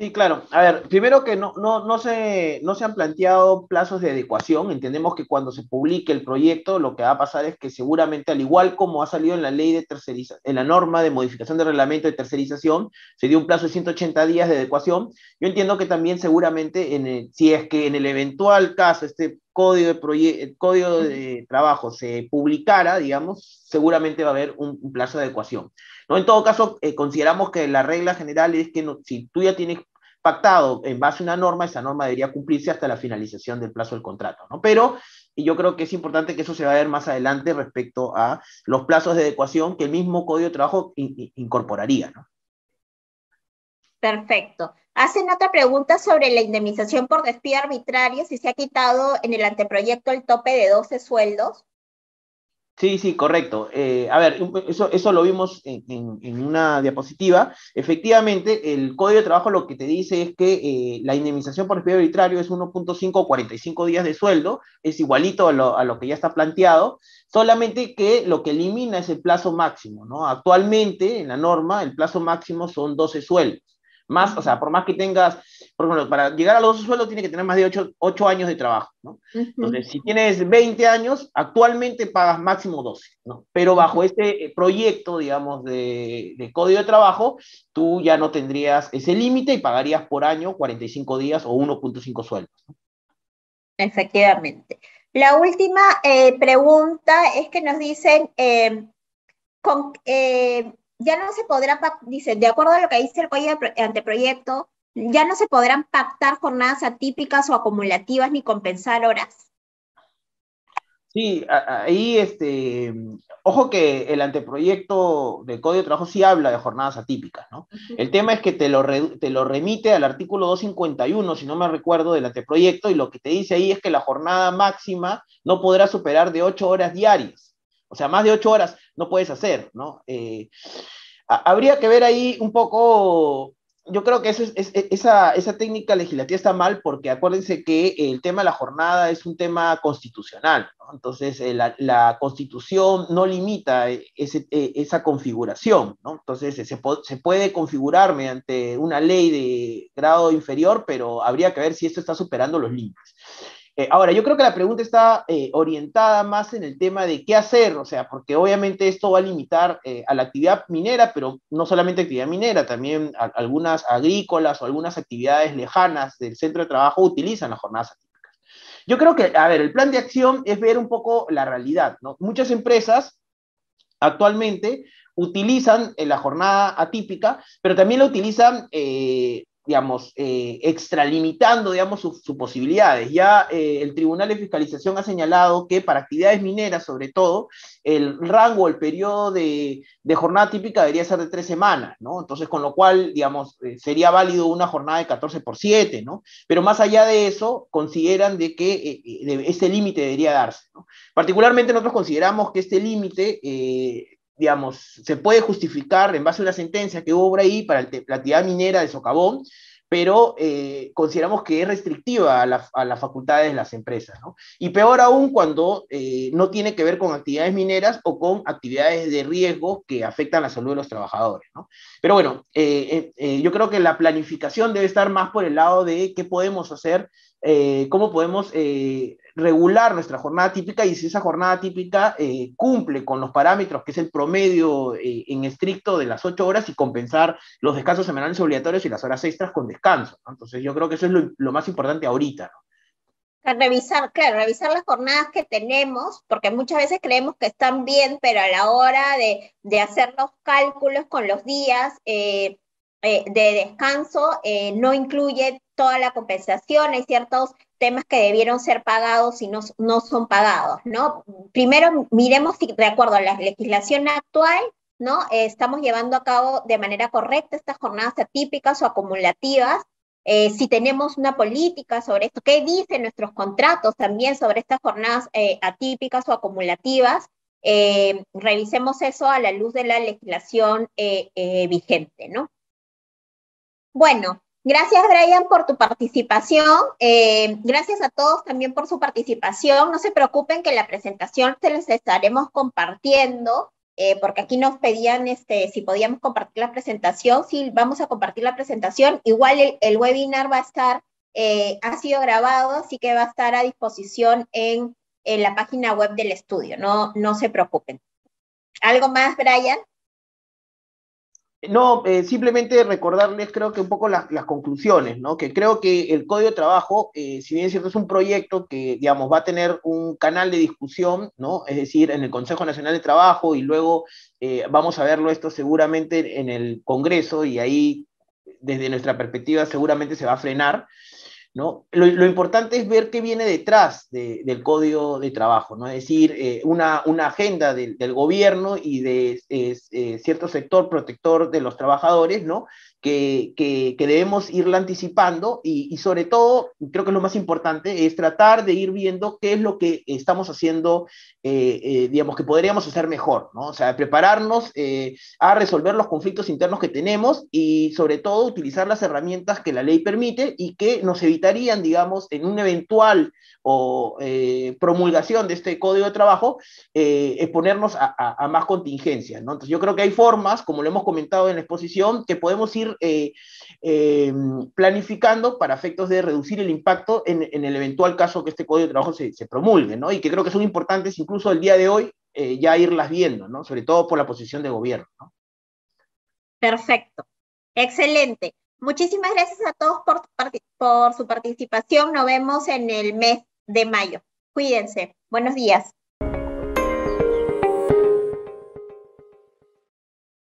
S2: Sí, claro. A ver, primero que no, no, no, se, no se han planteado plazos de adecuación. Entendemos que cuando se publique el proyecto, lo que va a pasar es que seguramente, al igual como ha salido en la ley de tercerización, en la norma de modificación del reglamento de tercerización, se dio un plazo de 180 días de adecuación. Yo entiendo que también seguramente, en si es que en el eventual caso este código de, código de trabajo se publicara, digamos, seguramente va a haber un, plazo de adecuación. ¿no? En todo caso, eh, consideramos que la regla general es que si tú ya tienes pactado en base a una norma, esa norma debería cumplirse hasta la finalización del plazo del contrato, ¿no? Pero y yo creo que es importante que eso se va a ver más adelante respecto a los plazos de adecuación que el mismo Código de Trabajo incorporaría, ¿no?
S1: Perfecto. Hacen otra pregunta sobre la indemnización por despido arbitrario, si se ha quitado en el anteproyecto el tope de 12 sueldos.
S2: Sí, sí, correcto. Eh, a ver, eso, eso lo vimos en, una diapositiva. Efectivamente, el Código de Trabajo lo que te dice es que eh, la indemnización por despido arbitrario es 1.5 o 45 días de sueldo, es igualito a lo, a lo, que ya está planteado, solamente que lo que elimina es el plazo máximo, ¿no? Actualmente, en la norma, el plazo máximo son 12 sueldos. Más, o sea, por más que tengas, por ejemplo, para llegar a los sueldos tiene que tener más de 8, años de trabajo, ¿no? Entonces, si tienes 20 años, actualmente pagas máximo 12, ¿no? Pero bajo este eh, proyecto, digamos, de, de, código de trabajo, tú ya no tendrías ese límite y pagarías por año 45 días o 1.5 sueldos. ¿no?
S1: Efectivamente. La última eh, pregunta es que nos dicen, eh, con, ya no se podrá, dice, de acuerdo a lo que dice el código de anteproyecto, ya no se podrán pactar jornadas atípicas o acumulativas ni compensar horas.
S2: Sí, ahí, este, ojo que el anteproyecto del Código de Trabajo sí habla de jornadas atípicas, ¿no? El tema es que te lo, te lo remite al artículo 251, si no me recuerdo, del anteproyecto, y lo que te dice ahí es que la jornada máxima no podrá superar de ocho horas diarias. O sea, más de ocho horas no puedes hacer, ¿no? Eh, habría que ver ahí un poco, yo creo que esa, esa técnica legislativa está mal porque acuérdense que el tema de la jornada es un tema constitucional, ¿no? Entonces, eh, la, constitución no limita ese, e, esa configuración, ¿no? Entonces, se, se puede configurar mediante una ley de grado inferior, pero habría que ver si esto está superando los límites. Eh, ahora, yo creo que la pregunta está eh, orientada más en el tema de qué hacer, o sea, porque obviamente esto va a limitar eh, a la actividad minera, pero no solamente actividad minera, también algunas agrícolas o algunas actividades lejanas del centro de trabajo utilizan las jornadas atípicas. Yo creo que, a ver, el plan de acción es ver un poco la realidad, ¿no? Muchas empresas actualmente utilizan la jornada atípica, pero también la utilizan digamos, eh, extralimitando, digamos, sus posibilidades. Ya eh, el Tribunal de Fiscalización ha señalado que para actividades mineras, sobre todo, el rango, el periodo de, jornada típica debería ser de tres semanas, ¿no? Entonces, con lo cual, digamos, eh, sería válido una jornada de 14 por 7, ¿no? Pero más allá de eso, consideran de que ese límite debería darse. Particularmente nosotros consideramos que este límite digamos, se puede justificar en base a una sentencia que hubo ahí para la actividad minera de socavón, pero eh, consideramos que es restrictiva a, las facultades de las empresas, ¿no? Y peor aún cuando eh, no tiene que ver con actividades mineras o con actividades de riesgo que afectan la salud de los trabajadores. Pero bueno, eh, yo creo que la planificación debe estar más por el lado de qué podemos hacer, cómo podemos regular nuestra jornada típica y si esa jornada típica eh, cumple con los parámetros, que es el promedio eh, en estricto de las ocho horas y compensar los descansos semanales obligatorios y las horas extras con descanso. Entonces yo creo que eso es lo, más importante ahorita.
S1: Revisar, claro, revisar las jornadas que tenemos, porque muchas veces creemos que están bien, pero a la hora de, hacer los cálculos con los días eh, de descanso no incluye toda la compensación, hay ciertos temas que debieron ser pagados y no, no son pagados, ¿no? Primero miremos si de acuerdo a la legislación actual, ¿no? estamos llevando a cabo de manera correcta estas jornadas atípicas o acumulativas, eh, si tenemos una política sobre esto, qué dicen nuestros contratos también sobre estas jornadas eh, atípicas o acumulativas, eh, revisemos eso a la luz de la legislación vigente, ¿no? Bueno, Gracias, Brian, por tu participación. Eh, gracias a todos también por su participación. No se preocupen que la presentación se les estaremos compartiendo eh, porque aquí nos pedían este, si podíamos compartir la presentación. Sí, vamos a compartir la presentación. Igual el, webinar va a estar, eh, ha sido grabado, así que va a estar a disposición en, en la página web del estudio. No, no se preocupen. ¿Algo más, Brian?
S2: No, eh, simplemente recordarles creo que un poco las, conclusiones, ¿no? Que creo que el Código de Trabajo, eh, si bien es cierto, es un proyecto que, digamos, va a tener un canal de discusión, ¿no? Es decir, en el Consejo Nacional de Trabajo y luego eh, vamos a verlo esto seguramente en el Congreso y ahí, desde nuestra perspectiva, seguramente se va a frenar. ¿No? Lo, importante es ver qué viene detrás del código de trabajo, ¿no? es decir, eh, una, agenda del, gobierno y de eh, cierto sector protector de los trabajadores, ¿no? Que, debemos irla anticipando y, sobre todo, creo que lo más importante es tratar de ir viendo qué es lo que estamos haciendo, eh, eh, digamos, que podríamos hacer mejor, ¿no? O sea, prepararnos eh, a resolver los conflictos internos que tenemos y sobre todo utilizar las herramientas que la ley permite y que nos evitarían, digamos, en un eventual o promulgación de este código de trabajo, exponernos a, a, más contingencias, ¿no? Entonces yo creo que hay formas, como lo hemos comentado en la exposición, que podemos ir eh, eh, planificando para efectos de reducir el impacto en, el eventual caso que este código de trabajo se, promulgue, ¿no? Y que creo que son importantes incluso el día de hoy eh, ya irlas viendo, ¿no? Sobre todo por la posición de gobierno,
S1: Perfecto. Excelente. Muchísimas gracias a todos por, por su participación. Nos vemos en el mes de mayo. Cuídense. Buenos días.